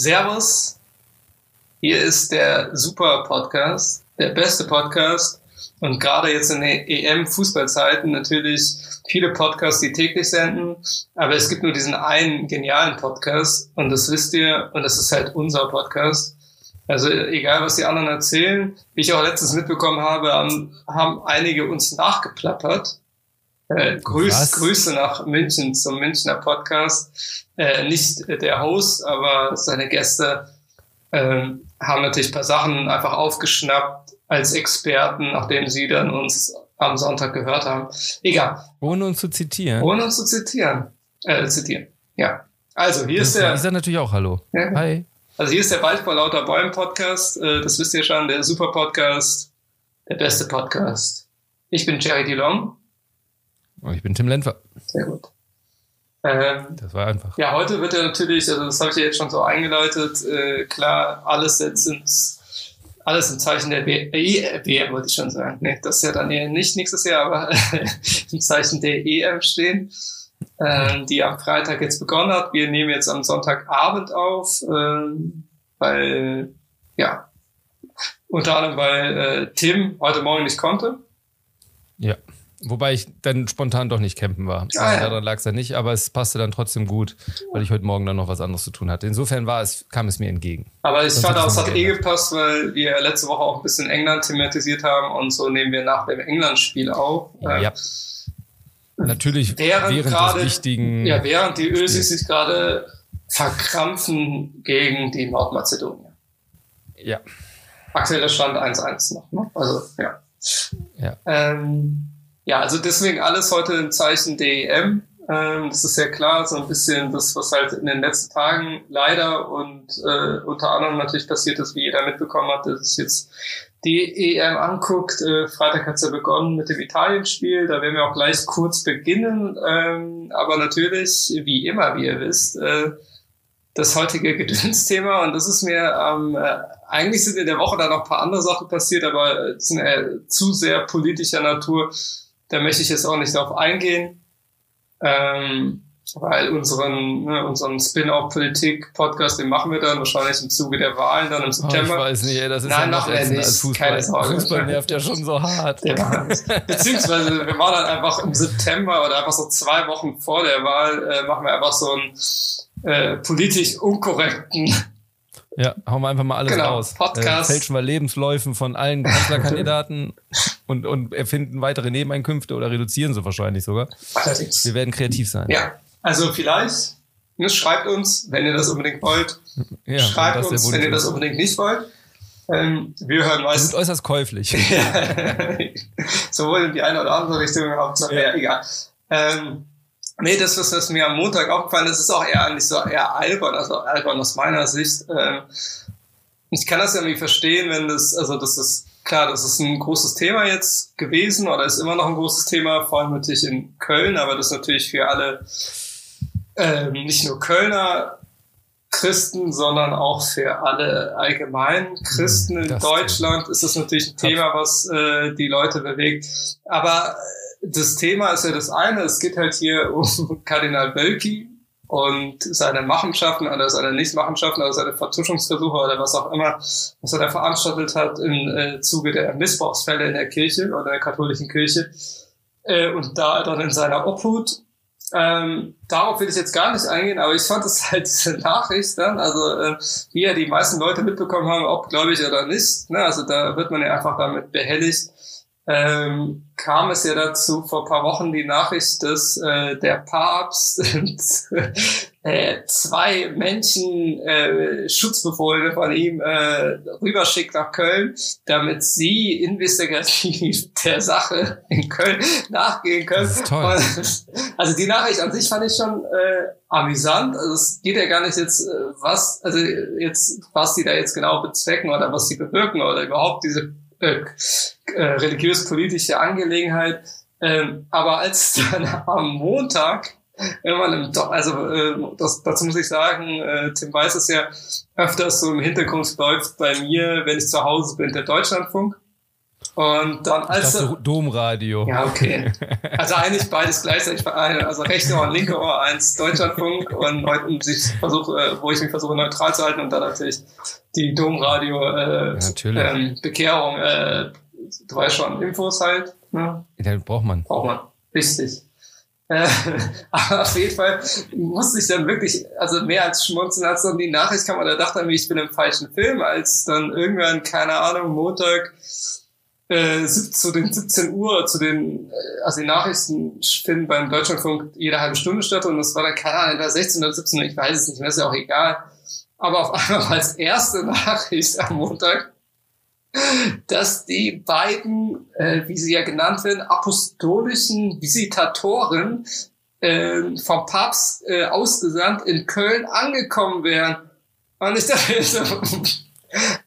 Servus. Hier ist der Super Podcast, der beste Podcast. Und gerade jetzt in den EM-Fußballzeiten natürlich viele Podcasts, die täglich senden. Aber es gibt nur diesen einen genialen Podcast. Und das wisst ihr. Und das ist halt unser Podcast. Also egal, was die anderen erzählen. Wie ich auch letztens mitbekommen habe, haben, haben einige uns nachgeplappert. Äh, Grüß, Grüße nach München zum Münchner Podcast. Äh, nicht der Host, aber seine Gäste äh, haben natürlich ein paar Sachen einfach aufgeschnappt als Experten, nachdem sie dann uns am Sonntag gehört haben. Egal. Ohne uns zu zitieren. Ohne uns zu zitieren. Äh, zitieren. Ja. Also hier das ist der. Sage natürlich auch Hallo. Ja. Hi. Also hier ist der Wald vor lauter Bäumen Podcast. Äh, das wisst ihr schon, der Super Podcast, der beste Podcast. Ich bin Jerry DeLong. Und ich bin Tim Lenfer. Sehr gut. Ähm, Das war einfach. ja, heute wird ja natürlich, also das habe ich ja jetzt schon so eingeleitet, äh, klar, alles jetzt ins, alles im Zeichen der W- WM, wollte ich schon sagen. Nee, das ist ja dann eher nicht nächstes Jahr, aber im Zeichen der EM stehen, ähm, die am Freitag jetzt begonnen hat. Wir nehmen jetzt am Sonntagabend auf, ähm, weil, ja, unter anderem, weil äh, Tim heute Morgen nicht konnte. Ja. Wobei ich dann spontan doch nicht campen war. Ah, ja. Daran lag es dann nicht, aber es passte dann trotzdem gut, weil ich heute Morgen dann noch was anderes zu tun hatte. Insofern war es, kam es mir entgegen. Aber ich fand auch, es hat eh gepasst, weil wir letzte Woche auch ein bisschen England thematisiert haben und so nehmen wir nach dem England-Spiel auf. Ja. Natürlich Während während, des wichtigen. Ja, während die Ösis sich gerade verkrampfen gegen die Nordmazedonier. ja. Aktueller Stand 1-1 noch, ne? Also, ja. Ja. Ähm, ja, also deswegen alles heute im Zeichen DEM. Ähm, das ist ja klar, so ein bisschen das, was halt in den letzten Tagen leider und äh, unter anderem natürlich passiert ist, wie jeder mitbekommen hat, dass es jetzt die EM anguckt. Äh, Freitag hat's ja begonnen mit dem Italien-Spiel. Da werden wir auch gleich kurz beginnen. Ähm, aber natürlich, wie immer, wie ihr wisst, äh, das heutige Gedönsthema. Und das ist mir ähm, äh, eigentlich sind in der Woche da noch ein paar andere Sachen passiert, aber äh, sind äh, zu sehr politischer Natur. Da möchte ich jetzt auch nicht darauf eingehen. Ähm, weil unseren, ne, unseren Spin-off-Politik-Podcast, den machen wir dann wahrscheinlich im Zuge der Wahlen dann im Oh, ich September. weiß nicht, ey, das ist Nein, ja noch ätzender nicht. Fußball. Keine Sorge. Fußball nervt ja schon so hart. Wahnsinn. Beziehungsweise wir machen dann einfach im September oder einfach so zwei Wochen vor der Wahl, äh, machen wir einfach so einen äh, politisch unkorrekten Ja, hauen wir einfach mal alles Genau, raus. Podcast. Äh, fälschen wir Lebensläufen von allen Kanzlerkandidaten und, und erfinden weitere Nebeneinkünfte oder reduzieren sie wahrscheinlich sogar. allerdings. Wir werden kreativ sein. Ja, also vielleicht, ne, schreibt uns, wenn ihr das unbedingt wollt. Ja, schreibt uns, wenn ihr das unbedingt nicht wollt. Ähm, wir hören Wir sind äußerst käuflich. sowohl in die eine oder andere Richtung, Hauptsache, ja, egal. Ähm, nee, das, was, was mir am Montag aufgefallen ist, ist auch eher eigentlich so eher albern, also albern aus meiner Sicht. Ähm, ich kann das ja nicht verstehen, wenn das, also das ist klar, das ist ein großes Thema jetzt gewesen oder ist immer noch ein großes Thema, vor allem natürlich in Köln, aber das ist natürlich für alle, ähm, nicht nur Kölner Christen, sondern auch für alle allgemeinen Christen in Das Deutschland ist das natürlich ein Thema, was äh, die Leute bewegt. Aber äh, das Thema ist ja das eine, es geht halt hier um Kardinal Wölki und seine Machenschaften oder seine Nichtmachenschaften oder seine Vertuschungsversuche oder was auch immer, was er da veranstaltet hat im äh, Zuge der Missbrauchsfälle in der Kirche oder der katholischen Kirche. Äh, und da dann in seiner Obhut ähm, darauf will ich jetzt gar nicht eingehen, aber ich fand es halt diese Nachricht dann, also äh, wie ja die meisten Leute mitbekommen haben, ob gläubig oder nicht, ne, also da wird man ja einfach damit behelligt, ähm, kam es ja dazu vor ein paar Wochen die Nachricht, dass äh, der Papst äh, zwei Menschen äh, Schutzbefohlene von ihm äh, rüberschickt nach Köln, damit sie investigativ der Sache in Köln nachgehen können. Das ist toll. Und, also die Nachricht an sich fand ich schon äh, amüsant. Also es geht ja gar nicht jetzt, äh, was, also jetzt, was die da jetzt genau bezwecken oder was die bewirken oder überhaupt diese äh, äh, religiös-politische Angelegenheit. Ähm, aber als dann am Montag, wenn man im Do also äh, das, dazu muss ich sagen, äh, Tim weiß es ja, öfters so im Hintergrund läuft bei mir, wenn ich zu Hause bin, der Deutschlandfunk. Und dann als. Das Domradio. Ja, okay. Also eigentlich beides gleichzeitig vereinen. Also rechte Ohr und linke Ohr, eins Deutschlandfunk und heute sich versuche, äh, wo ich mich versuche neutral zu halten und dann natürlich die Domradio äh, ja, ähm, Bekehrung, äh, du weißt schon, Infos halt. Ne? Ja, braucht man. Braucht man. Richtig. Äh, aber auf jeden Fall musste ich dann wirklich, also mehr als schmunzeln, als dann die Nachricht kam, oder dachte mir, ich bin im falschen Film, als dann irgendwann, keine Ahnung, Montag äh, zu den 17 Uhr, zu den, äh, also die Nachrichten finden beim Deutschlandfunk jede halbe Stunde statt und das war dann, keine Ahnung, 16 oder 17 Uhr, ich weiß es nicht mehr, ist ja auch egal. Aber auf einmal als erste Nachricht am Montag dass die beiden, äh, wie sie ja genannt werden, apostolischen Visitatoren äh, vom Papst äh, ausgesandt in Köln angekommen wären. Und ich dachte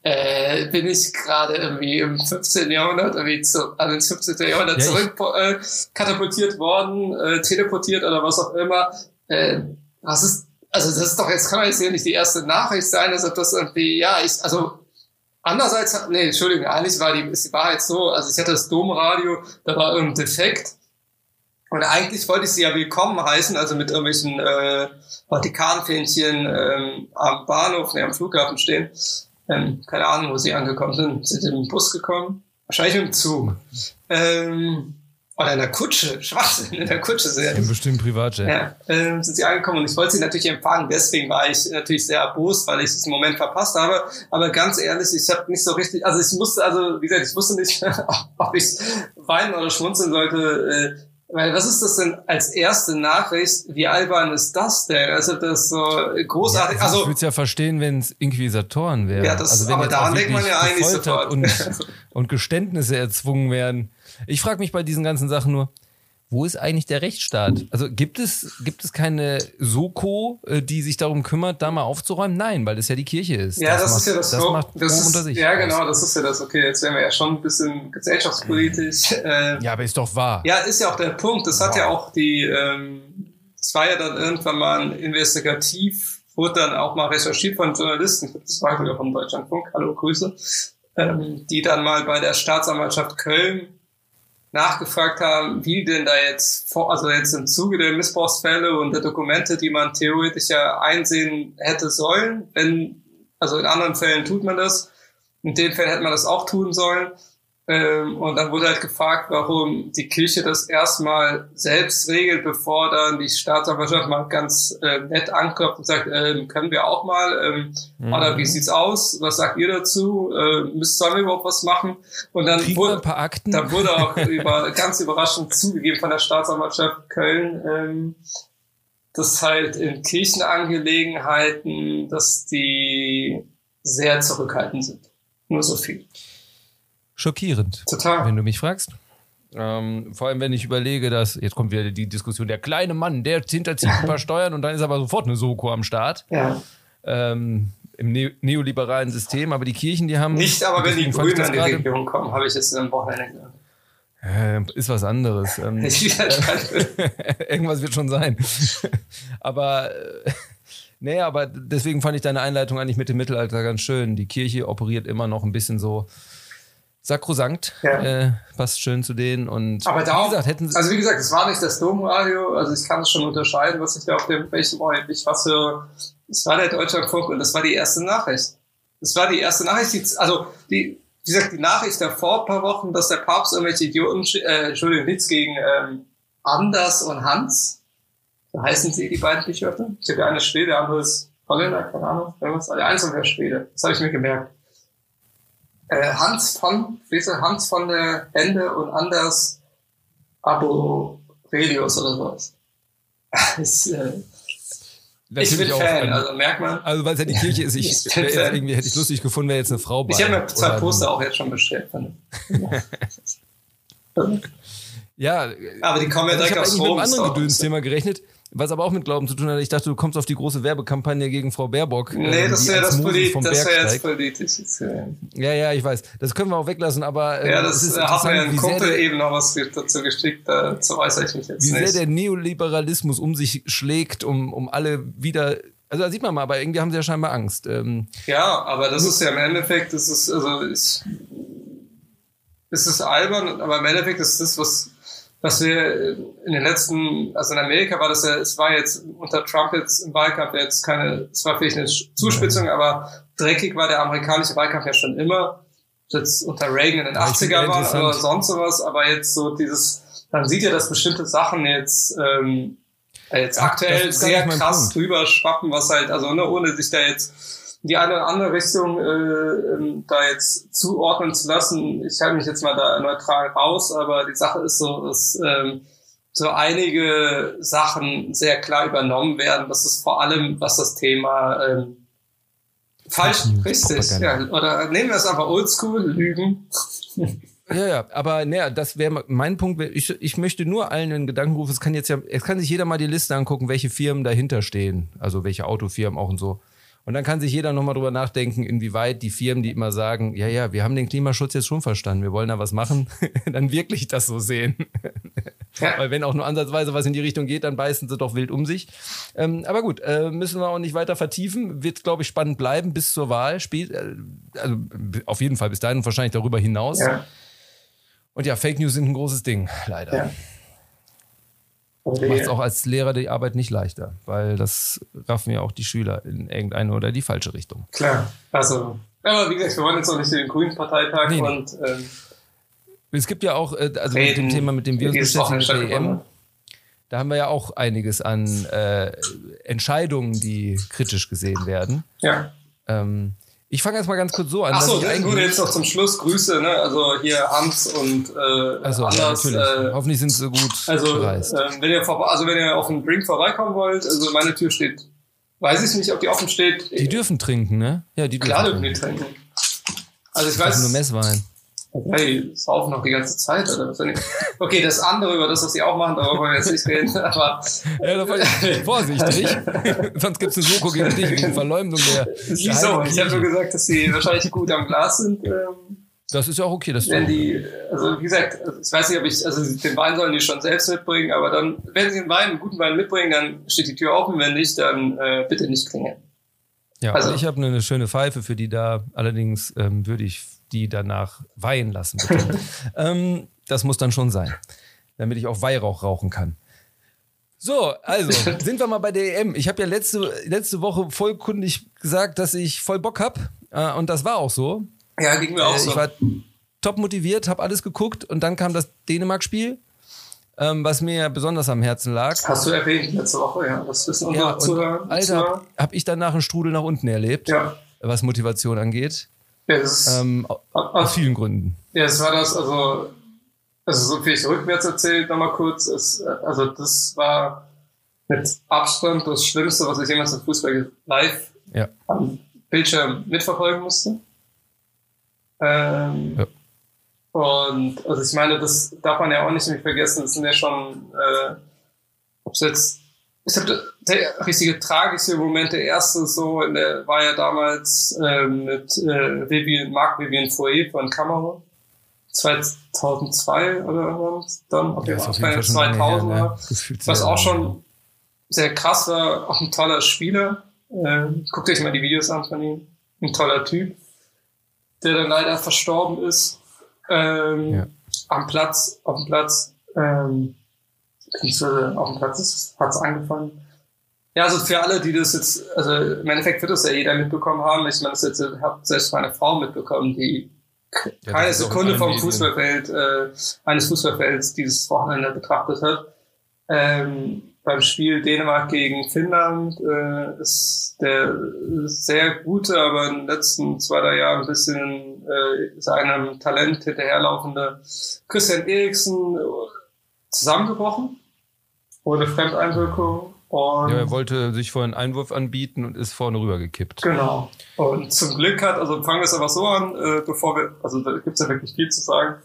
äh, bin ich gerade irgendwie im 15. Jahrhundert, irgendwie zu, also ins 15. Jahrhundert ja, zurück äh, katapultiert worden, äh, teleportiert oder was auch immer. Äh, was ist, also das ist doch, jetzt kann man jetzt hier nicht die erste Nachricht sein, als ob das irgendwie, ja, ich, also Andererseits, nee, Entschuldigung, eigentlich war die, ist die Wahrheit so, also ich hatte das Domradio, da war irgendein Defekt. Und eigentlich wollte ich sie ja willkommen heißen, also mit irgendwelchen äh, Vatikanfähnchen ähm, am Bahnhof, nee, am Flughafen stehen. Ähm, keine Ahnung, wo sie angekommen sind. Sind sie mit dem Bus gekommen? Wahrscheinlich mit dem Zug. Ähm, oder in der Kutsche, Schwachsinn, in der Kutsche sehr. Im bestimmten Privatjet. Ja, äh, sind sie angekommen und ich wollte sie natürlich empfangen. Deswegen war ich natürlich sehr erbost, weil ich diesen Moment verpasst habe. Aber ganz ehrlich, ich habe nicht so richtig, also ich musste, also wie gesagt, ich wusste nicht, ob ich weinen oder schmunzeln sollte. Weil was ist das denn als erste Nachricht? Wie albern ist das denn? Also das so großartig. Ja, also ich würde es ja verstehen, wenn es Inquisitoren wären. Ja, das, also wenn aber daran denkt man ja eigentlich sofort. Und, und Geständnisse erzwungen werden. Ich frage mich bei diesen ganzen Sachen nur, wo ist eigentlich der Rechtsstaat? Also gibt es, gibt es keine Soko, äh, die sich darum kümmert, da mal aufzuräumen? Nein, weil das ja die Kirche ist. Ja, das, das ist ja das, das so, macht das ist, unter sich Ja, genau, das ist ja das. Okay, jetzt wären wir ja schon ein bisschen gesellschaftspolitisch. Äh, ja, aber ist doch wahr. Ja, ist ja auch der Punkt. Das hat wow. ja auch die, ähm, es war ja dann irgendwann mal ein investigativ, wurde dann auch mal recherchiert von Journalisten, das war sogar vom Deutschlandfunk, hallo Grüße, ähm, die dann mal bei der Staatsanwaltschaft Köln nachgefragt haben, wie denn da jetzt, also jetzt im Zuge der Missbrauchsfälle und der Dokumente, die man theoretisch ja einsehen hätte sollen, wenn, also in anderen Fällen tut man das, in dem Fall hätte man das auch tun sollen, ähm, und dann wurde halt gefragt, warum die Kirche das erstmal selbst regelt, bevor dann die Staatsanwaltschaft mal ganz äh, nett anklopft und sagt, ähm, können wir auch mal, ähm, mhm. oder wie sieht's aus? Was sagt ihr dazu? Äh, müssen, sollen wir überhaupt was machen? Und dann Kriegen wurde, ein paar Akten? da wurde auch über, ganz überraschend zugegeben von der Staatsanwaltschaft Köln, ähm, dass halt in Kirchenangelegenheiten, dass die sehr zurückhaltend sind. Nur so viel schockierend. Total. Wenn du mich fragst. Ähm, vor allem, wenn ich überlege, dass, jetzt kommt wieder die Diskussion, der kleine Mann, der hinterzieht ein paar Steuern und dann ist aber sofort eine Soko am Start. Ja. Ähm, Im ne neoliberalen System, aber die Kirchen, die haben. Nicht aber, wenn die Grünen an die Regierung kommen, habe ich jetzt am Wochenende. Äh, ist was anderes. Ähm, irgendwas wird schon sein. aber. Äh, nee, aber deswegen fand ich deine Einleitung eigentlich mit dem Mittelalter ganz schön. Die Kirche operiert immer noch ein bisschen so sakrosankt. Ja. Äh, passt schön zu denen. Und Aber da wie gesagt, hätten sie. Also wie gesagt, es war nicht das Domradio, also ich kann es schon unterscheiden, was ich da auf dem welchem ich was für. Es war der Deutschlandfunk und das war die erste Nachricht. Das war die erste Nachricht, die, also die, wie gesagt, die Nachricht davor ein paar Wochen, dass der Papst irgendwelche Idioten, äh, Entschuldigung, nichts gegen ähm, Anders und Hans. So heißen sie, die beiden Bischöfe. Ich habe der eine Schwede, der andere ist Holländer, keine Ahnung. Irgendwas. Der eine ist ungefähr Schwede. Das habe ich mir gemerkt äh, Hans von, Lese Hans von der Ende und Anders Aborelius oder sowas. ist, äh, ich bin Fan, auch, also merkt man. Also weil es ja die Kirche ist, ich, ich irgendwie hätte ich lustig gefunden, wäre jetzt eine Frau bei. Ich habe mir zwei Poster auch jetzt schon bestellt. ja, aber die kommen ja also direkt aus Rom. Ich habe mit einem anderen Gedöns-Thema gerechnet was aber auch mit Glauben zu tun hat. Ich dachte, du kommst auf die große Werbekampagne gegen Frau Baerbock. Nee, äh, das wäre das, Polit das wär jetzt politisch. Ja, ja, ich weiß. Das können wir auch weglassen, aber. Äh, ja, das, das ist hat mir ein Kumpel eben noch was dazu geschickt, dazu äußere ich mich jetzt wie nicht. Wie sehr der Neoliberalismus um sich schlägt, um, um alle wieder also da sieht man mal, aber irgendwie haben sie ja scheinbar Angst. Ähm, ja, aber das ist ja im Endeffekt, das ist, also ist, es ist albern, aber im Endeffekt ist das, was, was wir in den letzten, also in Amerika war das ja, es war jetzt unter Trump jetzt im Wahlkampf jetzt keine, es war vielleicht eine Zuspitzung, aber dreckig war der amerikanische Wahlkampf ja schon immer. Jetzt unter Reagan in den 80er war oder sonst sowas, aber jetzt so dieses, man sieht ja, dass bestimmte Sachen jetzt, ähm, jetzt aktuell sehr krass drüber schwappen, was halt, also ne, ohne sich da jetzt die eine oder andere Richtung äh, ähm, da jetzt zuordnen zu lassen. Ich halte mich jetzt mal da neutral raus, aber die Sache ist so, dass ähm, so einige Sachen sehr klar übernommen werden. Das ist vor allem, was das Thema ähm, falsch, richtig, ja, oder nehmen wir es einfach oldschool, Lügen. Ja, ja, aber naja, das wäre mein Punkt. Ich, ich möchte nur allen einen Gedanken rufen. Es kann jetzt ja, es kann sich jeder mal die Liste angucken, welche Firmen dahinter stehen. Also welche Autofirmen auch und so. Und dann kann sich jeder nochmal drüber nachdenken, inwieweit die Firmen, die immer sagen, ja, ja, wir haben den Klimaschutz jetzt schon verstanden, wir wollen da was machen, dann wirklich das so sehen. Ja. Weil wenn auch nur ansatzweise was in die Richtung geht, dann beißen sie doch wild um sich. Ähm, aber gut, äh, müssen wir auch nicht weiter vertiefen. Wird, glaube ich, spannend bleiben bis zur Wahl. Spielt, äh, also auf jeden Fall bis dahin und wahrscheinlich darüber hinaus. Ja. Und ja, Fake News sind ein großes Ding, leider. Ja. Okay. Macht es auch als Lehrer die Arbeit nicht leichter, weil das raffen ja auch die Schüler in irgendeine oder die falsche Richtung. Klar, also, aber wie gesagt, wir wollen jetzt noch nicht in den Grünen Parteitag nee, und ähm, es gibt ja auch, äh, also reden, mit dem Thema, mit dem wir uns beschäftigen, mit der EM, da haben wir ja auch einiges an äh, Entscheidungen, die kritisch gesehen werden. Ja. Ähm, ich fange jetzt mal ganz kurz so an. Achso, nur jetzt noch zum Schluss Grüße, ne? Also hier Hans und äh, also, Anders. Ja, äh, Hoffentlich sind sie gut also, gereist. Äh, wenn ihr vor, also wenn ihr auf den Drink vorbeikommen wollt, also meine Tür steht, weiß ich nicht, ob die offen steht. Die dürfen trinken, ne? Ja, die dürfen Klar dürfen die trinken. Also ich weiß. Nur Messwein. Okay, saufen noch die ganze Zeit, oder Okay, das andere, über das, was sie auch machen, darüber wollen wir jetzt nicht reden, aber. Ja, vorsichtig. Sonst gibt's eine Soko gegen dich, wegen Verleumdung der. Wieso? Ich habe nur gesagt, dass sie wahrscheinlich gut am Glas sind. Ähm, das ist ja auch okay, dass wenn die, also wie gesagt, ich weiß nicht, ob ich, also den Wein sollen die schon selbst mitbringen, aber dann, wenn sie einen Wein, einen guten Wein mitbringen, dann steht die Tür offen, wenn nicht, dann äh, bitte nicht klingeln. Ja, also ich habe eine schöne Pfeife für die da. Allerdings ähm, würde ich die danach weihen lassen. ähm, das muss dann schon sein, damit ich auch Weihrauch rauchen kann. So, also sind wir mal bei der EM. Ich habe ja letzte, letzte Woche vollkundig gesagt, dass ich voll Bock hab äh, und das war auch so. Ja, ging mir auch äh, so. Ich war top motiviert, habe alles geguckt und dann kam das Dänemark-Spiel, ähm, was mir besonders am Herzen lag. Hast du erwähnt letzte Woche, ja. Das wissen unsere ja, Zuhörer. Alter, habe ich danach einen Strudel nach unten erlebt, ja. was Motivation angeht. Ja, das ähm, aus vielen Gründen. Ja, es war das, also, also so viel ich rückwärts erzählt, nochmal kurz, es, also das war mit Abstand das Schlimmste, was ich jemals im Fußball live ja. am Bildschirm mitverfolgen musste. Ähm, ja. Und also ich meine, das darf man ja auch nicht vergessen, das sind ja schon, äh, ob es jetzt ich glaube, der richtige tragische Moment, der erste so, in der, war ja damals äh, mit äh, Vivian, Marc Vivian Foyer von Kamerun. 2002 oder was dann, auf jeden Fall 2000 her, ne? was auch schon sehr krass war, auch ein toller Spieler. Äh, guckt euch mal die Videos an von ihm. Ein toller Typ, der dann leider verstorben ist. Ähm, ja. Am Platz, auf dem Platz. Ähm, beziehungsweise auf dem Platz hat es angefangen. Ja, also für alle, die das jetzt, also im Endeffekt wird das ja jeder mitbekommen haben. Ich meine, das jetzt hat selbst meine Frau mitbekommen, die ja, keine Sekunde vom Fußballfeld, äh, eines Fußballfelds dieses Wochenende betrachtet hat. Ähm, beim Spiel Dänemark gegen Finnland äh, ist der sehr gute, aber in den letzten zwei, drei Jahren ein bisschen äh, seinem Talent hinterherlaufende Christian Eriksen zusammengebrochen ohne Fremdeinwirkung. Und ja, er wollte sich vorhin einen Einwurf anbieten und ist vorne rübergekippt. Genau. Und zum Glück hat, also fangen wir es aber so an, äh, bevor wir, also da gibt es ja wirklich viel zu sagen.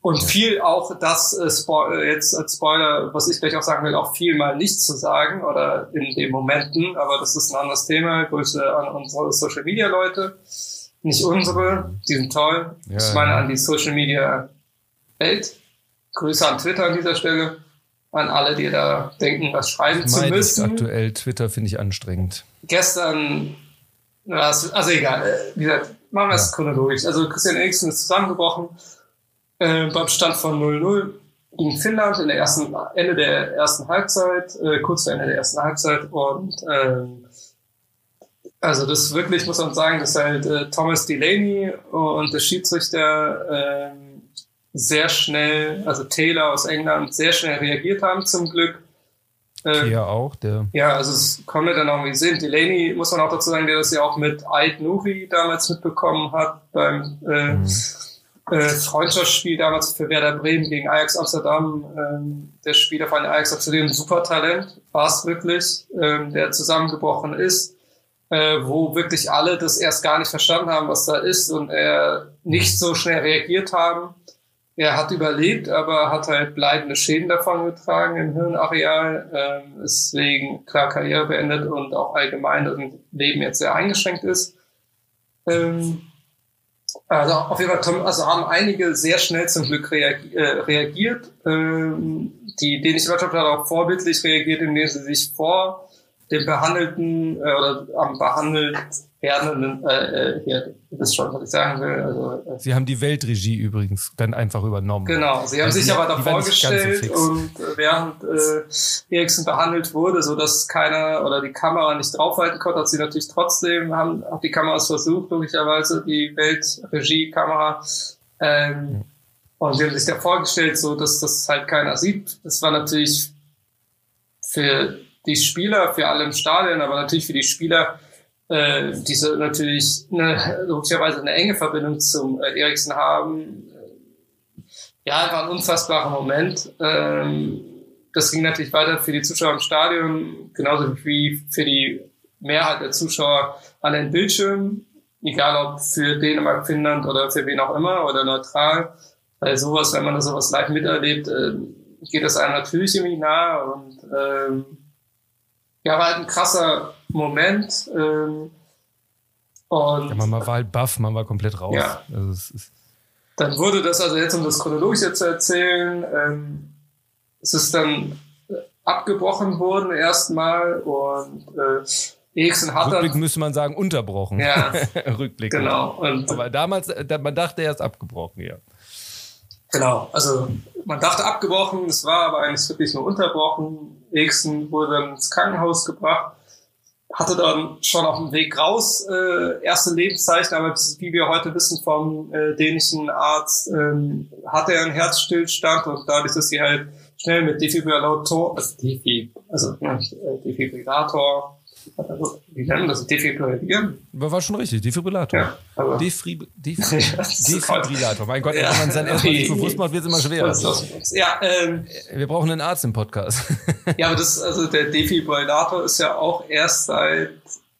Und viel auch das äh, äh, jetzt als Spoiler, was ich gleich auch sagen will, auch viel mal nicht zu sagen oder in den Momenten, aber das ist ein anderes Thema. Grüße an unsere Social Media Leute. Nicht unsere, die sind toll. Ja, ich meine an die Social Media Welt. Grüße an Twitter an dieser Stelle an alle, die da denken, was schreiben zu müssen. aktuell Twitter finde ich anstrengend. Gestern, also egal, wie gesagt, machen wir es ja. chronologisch. Also Christian Eriksen ist zusammengebrochen äh, beim Stand von 0-0 gegen Finnland in der ersten, Ende der ersten Halbzeit, äh, kurz vor Ende der ersten Halbzeit und ähm, also das wirklich, muss man sagen, dass halt äh, Thomas Delaney und der Schiedsrichter äh, sehr schnell, also Taylor aus England, sehr schnell reagiert haben zum Glück. Äh, ja, auch, der. Ja, also es konnte dann auch wie sehen. Delaney, muss man auch dazu sagen, der das ja auch mit Ait Nuri damals mitbekommen hat beim äh, mhm. äh, Freundschaftsspiel damals für Werder Bremen gegen Ajax Amsterdam. Ähm, der Spieler von Ajax Amsterdam, ein super Talent, war es wirklich, ähm, der zusammengebrochen ist äh, wo wirklich alle das erst gar nicht verstanden haben, was da ist und er nicht so schnell reagiert haben. Er hat überlebt, aber hat halt bleibende Schäden davon getragen im Hirnareal, äh, deswegen klar Karriere beendet und auch allgemein im Leben jetzt sehr eingeschränkt ist. Ähm, also auf jeden Fall also haben einige sehr schnell zum Glück reagi äh, reagiert. Ähm, die dänische Mannschaft hat auch vorbildlich reagiert, indem sie sich vor dem behandelten äh, oder am behandelt werdenden, äh, äh, hier, das schon, was ich sagen will. Also, äh, Sie haben die Weltregie übrigens dann einfach übernommen. Genau, Sie haben also sich aber davor gestellt so und äh, während äh, Eriksen behandelt wurde, so dass keiner oder die Kamera nicht draufhalten konnte, hat sie natürlich trotzdem, haben auch die Kameras versucht, logischerweise, die Weltregie-Kamera. Ähm, ja. Und sie haben sich da vorgestellt, so dass das halt keiner sieht. Das war natürlich für die Spieler, für alle im Stadion, aber natürlich für die Spieler, äh, die so natürlich eine, logischerweise eine enge Verbindung zum äh, Eriksen haben. Ja, war ein unfassbarer Moment. Ähm, das ging natürlich weiter für die Zuschauer im Stadion, genauso wie für die Mehrheit der Zuschauer an den Bildschirmen, egal ob für Dänemark, Finnland oder für wen auch immer oder neutral. Weil sowas, wenn man sowas live miterlebt, äh, geht das einem natürlich irgendwie nahe und ähm, ja, war halt ein krasser Moment. Ähm, und ja, man war halt baff, man war komplett raus. Ja. Also ist dann wurde das, also jetzt um das Chronologische zu erzählen, ähm, es ist dann äh, abgebrochen worden erstmal und äh, Eriksen hat Rückblick dann, müsste man sagen, unterbrochen. Ja, Rückblick. Genau. Und, Aber damals, man dachte erst abgebrochen, ja. Genau, also man dachte abgebrochen, es war aber eigentlich wirklich nur unterbrochen. Eriksen wurde dann ins Krankenhaus gebracht, hatte dann schon auf dem Weg raus äh, erste Lebenszeichen, aber wie wir heute wissen vom äh, dänischen Arzt, ähm, hatte er einen Herzstillstand und dadurch, dass sie halt schnell mit Defibrillator, also, Defi, also äh, Defibrillator also, wie nennen das? Defibrillieren? War schon richtig, Defibrillator. Ja, aber Defib Def Defibrillator. Mein Gott, ja, wenn man dann erstmal nicht bewusst macht, wird es immer schwerer. Ja, ähm, Wir brauchen einen Arzt im Podcast. ja, aber das, also der Defibrillator ist ja auch erst seit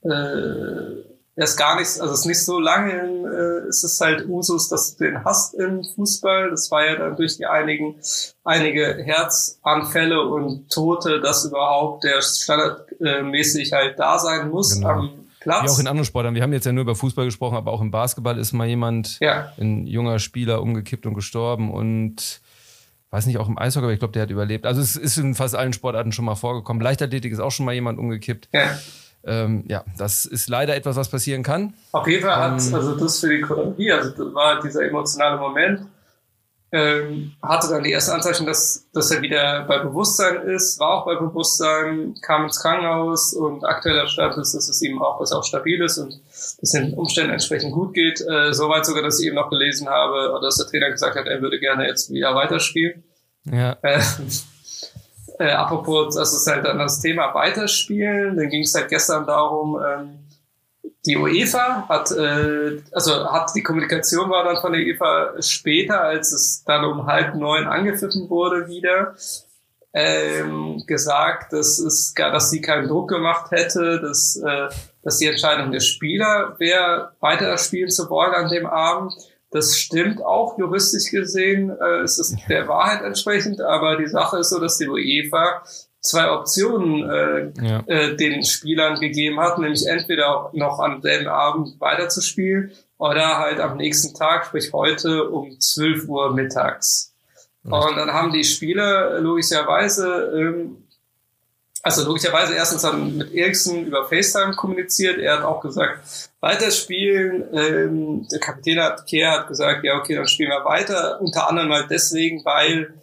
äh, er ist gar nicht, also es ist nicht so lange, äh, ist es halt Usus, dass du den hast im Fußball. Das war ja dann durch die einigen, einige Herzanfälle und Tote, dass überhaupt der standardmäßig halt da sein muss genau. am Platz. Wie auch in anderen Sportarten. Wir haben jetzt ja nur über Fußball gesprochen, aber auch im Basketball ist mal jemand, ja. ein junger Spieler, umgekippt und gestorben und weiß nicht, auch im Eishockey, aber ich glaube, der hat überlebt. Also es ist in fast allen Sportarten schon mal vorgekommen. Leichtathletik ist auch schon mal jemand umgekippt. Ja ähm, ja, das ist leider etwas, was passieren kann. Auf jeden Fall hat, ähm, also das für die Chronologie, also das war dieser emotionale Moment, ähm, hatte dann die ersten Anzeichen, dass, dass er wieder bei Bewusstsein ist, war auch bei Bewusstsein, kam ins Krankenhaus und aktueller Stand ist, dass es ihm auch, dass er auch stabil ist und dass den Umständen entsprechend gut geht. Äh, Soweit sogar, dass ich eben noch gelesen habe, dass der Trainer gesagt hat, er würde gerne jetzt wieder weiterspielen. Ja. Äh, äh, apropos, das ist halt dann das Thema Weiterspielen. Dann ging es halt gestern darum, ähm, die UEFA hat, äh, also hat die Kommunikation war dann von der UEFA später, als es dann um halb neun angepfiffen wurde wieder, ähm, gesagt, dass es dass sie keinen Druck gemacht hätte, dass, äh, dass die Entscheidung der Spieler wäre, weiter spielen zu wollen an dem Abend. Das stimmt auch juristisch gesehen, äh, ist es der Wahrheit entsprechend, aber die Sache ist so, dass die UEFA zwei Optionen äh, ja. äh, den Spielern gegeben hat, nämlich entweder noch am selben Abend weiterzuspielen oder halt am nächsten Tag, sprich heute um 12 Uhr mittags. Ja. Und dann haben die Spieler logischerweise ähm, also logischerweise erstens haben mit Eriksen über FaceTime kommuniziert. Er hat auch gesagt, weiterspielen. Ähm, der Kapitän hat, Kehr hat gesagt, ja okay, dann spielen wir weiter. Unter anderem halt deswegen, weil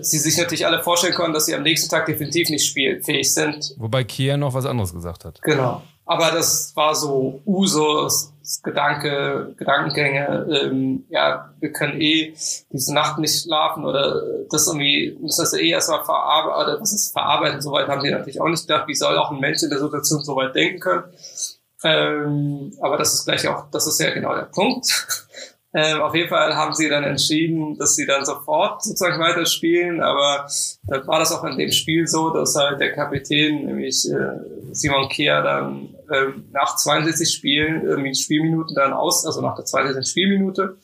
sie sich natürlich alle vorstellen können, dass sie am nächsten Tag definitiv nicht spielfähig sind. Wobei Kehr noch was anderes gesagt hat. Genau. Aber das war so Usus, Gedanke, Gedankengänge, ähm, ja, wir können eh diese Nacht nicht schlafen oder das irgendwie, müssen das eh erstmal verarbeiten, oder das ist verarbeiten, soweit haben die natürlich auch nicht gedacht, wie soll auch ein Mensch in der Situation so weit denken können. Ähm, aber das ist gleich auch, das ist ja genau der Punkt. Ähm, auf jeden Fall haben sie dann entschieden, dass sie dann sofort sozusagen weiterspielen, aber dann war das auch in dem Spiel so, dass halt der Kapitän, nämlich äh, Simon Kehr, dann ähm, nach 62 Spielen, irgendwie Spielminuten dann aus, also nach der 62. Spielminute,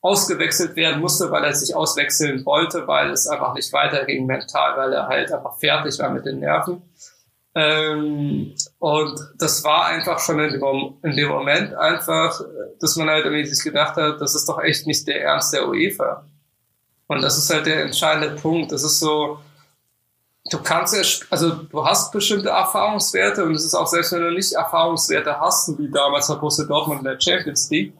ausgewechselt werden musste, weil er sich auswechseln wollte, weil es einfach nicht weiterging mental, weil er halt einfach fertig war mit den Nerven. Ähm, und das war einfach schon in dem, in dem, Moment einfach, dass man halt irgendwie sich gedacht hat, das ist doch echt nicht der Ernst der UEFA. Und das ist halt der entscheidende Punkt. Das ist so, du kannst ja, also du hast bestimmte Erfahrungswerte und es ist auch selbst wenn du nicht Erfahrungswerte hast, wie damals bei Borussia Dortmund in der Champions League,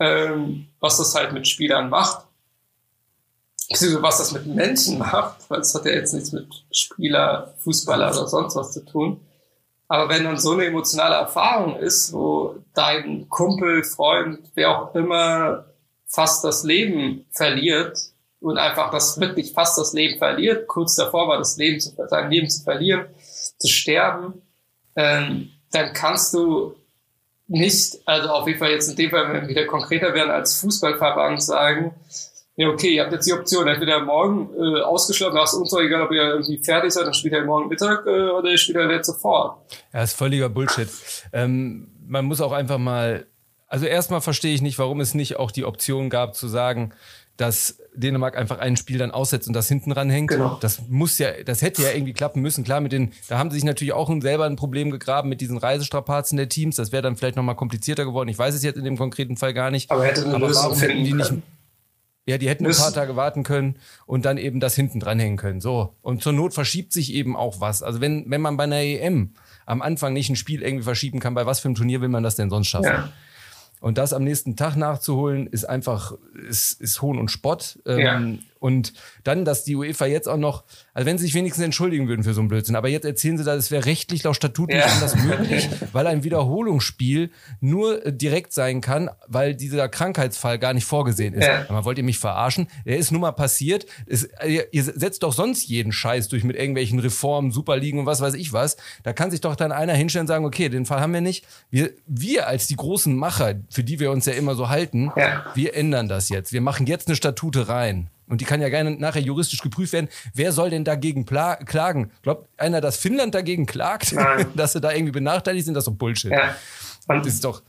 ähm, was das halt mit Spielern macht was das mit Menschen macht, weil es hat ja jetzt nichts mit Spieler, Fußballer oder sonst was zu tun. Aber wenn dann so eine emotionale Erfahrung ist, wo dein Kumpel, Freund, wer auch immer fast das Leben verliert und einfach das wirklich fast das Leben verliert, kurz davor war das Leben zu, sein Leben zu verlieren, zu sterben, ähm, dann kannst du nicht, also auf jeden Fall jetzt in dem Fall, wenn wir wieder konkreter werden, als Fußballverband sagen, ja, okay, ihr habt jetzt die Option, entweder morgen äh, ausgeschlafen, ist uns doch egal, ob ihr irgendwie fertig seid, dann spielt ihr morgen Mittag äh, oder ihr spielt jetzt sofort. Ja, ist völliger Bullshit. Ähm, man muss auch einfach mal, also erstmal verstehe ich nicht, warum es nicht auch die Option gab zu sagen, dass Dänemark einfach ein Spiel dann aussetzt und das hinten ranhängt. Genau. Das muss ja, das hätte ja irgendwie klappen müssen. Klar, mit den, da haben sie sich natürlich auch selber ein Problem gegraben mit diesen Reisestrapazen der Teams. Das wäre dann vielleicht nochmal komplizierter geworden. Ich weiß es jetzt in dem konkreten Fall gar nicht. Aber hätte eine Aber Lösung finden die nicht, ja, die hätten ein paar Tage warten können und dann eben das hinten dranhängen können. So. Und zur Not verschiebt sich eben auch was. Also wenn, wenn man bei einer EM am Anfang nicht ein Spiel irgendwie verschieben kann, bei was für einem Turnier will man das denn sonst schaffen? Ja. Und das am nächsten Tag nachzuholen, ist einfach, ist, ist Hohn und Spott. Ähm, ja. Und dann, dass die UEFA jetzt auch noch, also wenn sie sich wenigstens entschuldigen würden für so einen Blödsinn, aber jetzt erzählen sie da, es wäre rechtlich laut Statut nicht ja. anders möglich, weil ein Wiederholungsspiel nur äh, direkt sein kann, weil dieser Krankheitsfall gar nicht vorgesehen ist. Ja. Aber wollt ihr mich verarschen? Der ist nun mal passiert. Es, äh, ihr setzt doch sonst jeden Scheiß durch mit irgendwelchen Reformen, Superligen und was weiß ich was. Da kann sich doch dann einer hinstellen und sagen, okay, den Fall haben wir nicht. Wir, wir als die großen Macher, für die wir uns ja immer so halten, ja. wir ändern das jetzt. Wir machen jetzt eine Statute rein. Und die kann ja gerne nachher juristisch geprüft werden. Wer soll denn dagegen klagen? Glaubt einer, dass Finnland dagegen klagt, Nein. dass sie da irgendwie benachteiligt sind? Das ist doch Bullshit. Ja. Und das ist doch.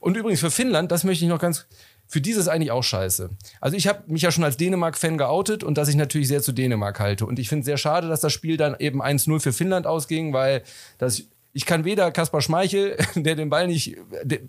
Und übrigens für Finnland, das möchte ich noch ganz. Für dieses eigentlich auch scheiße. Also ich habe mich ja schon als Dänemark-Fan geoutet und dass ich natürlich sehr zu Dänemark halte. Und ich finde es sehr schade, dass das Spiel dann eben 1-0 für Finnland ausging, weil das ich kann weder Kaspar Schmeichel, der den Ball nicht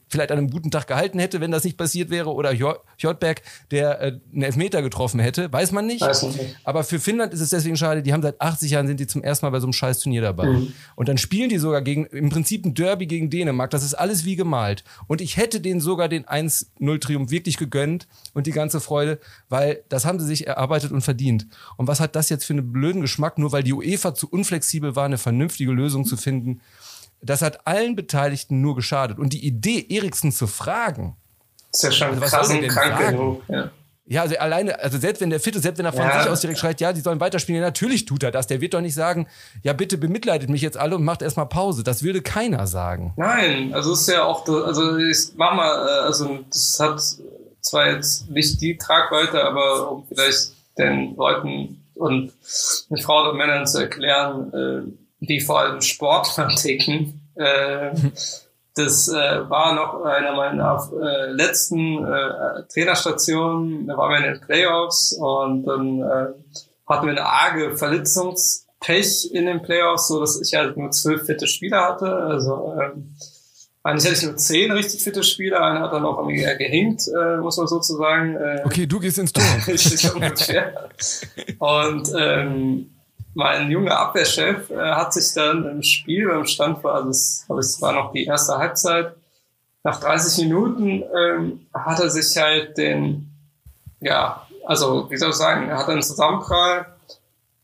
vielleicht an einem guten Tag gehalten hätte, wenn das nicht passiert wäre, oder Hjortberg, der äh, einen Elfmeter getroffen hätte, weiß man nicht. Weiß nicht. Aber für Finnland ist es deswegen schade, die haben seit 80 Jahren sind die zum ersten Mal bei so einem scheiß Turnier dabei. Mhm. Und dann spielen die sogar gegen, im Prinzip ein Derby gegen Dänemark. Das ist alles wie gemalt. Und ich hätte denen sogar den 1-0-Triumph wirklich gegönnt und die ganze Freude, weil das haben sie sich erarbeitet und verdient. Und was hat das jetzt für einen blöden Geschmack, nur weil die UEFA zu unflexibel war, eine vernünftige Lösung zu finden? Das hat allen Beteiligten nur geschadet. Und die Idee, Eriksen zu fragen, ist ja schon also krass und krank genug. Ja. Ja, also alleine, also selbst wenn der fit ist, selbst wenn er von ja. sich aus direkt schreit, ja, die sollen weiterspielen, ja, natürlich tut er das. Der wird doch nicht sagen, ja, bitte bemitleidet mich jetzt alle und macht erstmal Pause. Das würde keiner sagen. Nein, also ist ja auch, also ich mach mal, äh, also das hat zwar jetzt nicht die Tragweite, aber um vielleicht den Leuten und den Frauen und Männern zu erklären, äh, die vor allem Sportler ticken. Äh, das äh, war noch einer meiner äh, letzten äh, Trainerstationen. Da waren wir in den Playoffs und dann äh, hatten wir eine arge Verletzungspech in den Playoffs, so dass ich halt nur zwölf fitte Spieler hatte. Also ähm, eigentlich hatte ich nur zehn richtig fitte Spieler, einer hat dann auch irgendwie gehinkt, äh, muss man sozusagen. Äh, okay, du gehst ins Tor. ungefähr. Und ähm, mein junger Abwehrchef äh, hat sich dann im Spiel beim Stand war, also es, es war noch die erste Halbzeit, nach 30 Minuten ähm, hat er sich halt den, ja, also wie soll ich sagen, er hat einen Zusammenprall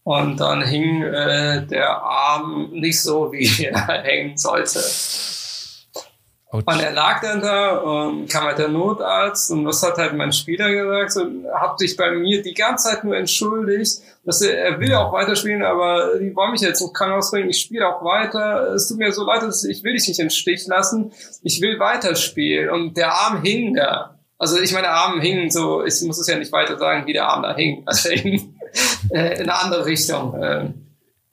und dann hing äh, der Arm nicht so, wie er hängen sollte. Und er lag dann da und kam halt der Notarzt und was hat halt mein Spieler gesagt? Und hat sich bei mir die ganze Zeit nur entschuldigt, dass er, er will auch weiterspielen, aber die wollen mich jetzt ins Krankenhaus bringen, ich spiele auch weiter, es tut mir so leid, ich will dich nicht im Stich lassen, ich will weiterspielen. Und der Arm hing da. Also ich meine, Arm hing so, ich muss es ja nicht weiter sagen, wie der Arm da hing, also hing äh, in eine andere Richtung. Äh,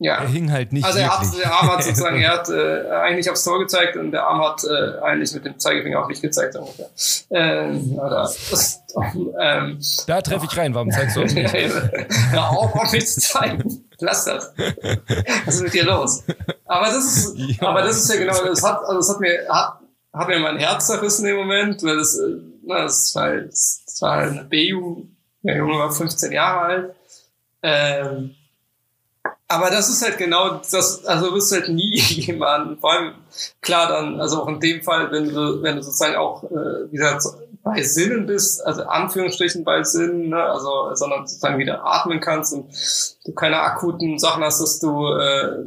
ja. Er hing halt nicht. Also er hat, der Arm hat sozusagen, er hat äh, eigentlich aufs Tor gezeigt und der Arm hat äh, eigentlich mit dem Zeigefinger auf mich gezeigt. Ungefähr. Ähm, oder, das, ähm, da treffe ich rein, warum zeigst du auf mich? Hör auf, auf mich zu zeigen. Lass das. Was ist mit dir los? Aber das ist, ja. aber das ist ja genau, das hat, also das hat mir, hat, hat mir mein Herz zerrissen im Moment, weil das, äh, na, das war, halt, das war halt eine B-Jugend, der Junge war 15 Jahre alt. Ähm, aber das ist halt genau das, also du wirst halt nie jemanden, vor allem klar dann, also auch in dem Fall, wenn du, wenn du sozusagen auch, äh, wie gesagt, bei Sinnen bist, also Anführungsstrichen bei Sinnen, ne, also, sondern sozusagen wieder atmen kannst und du keine akuten Sachen hast, dass du äh,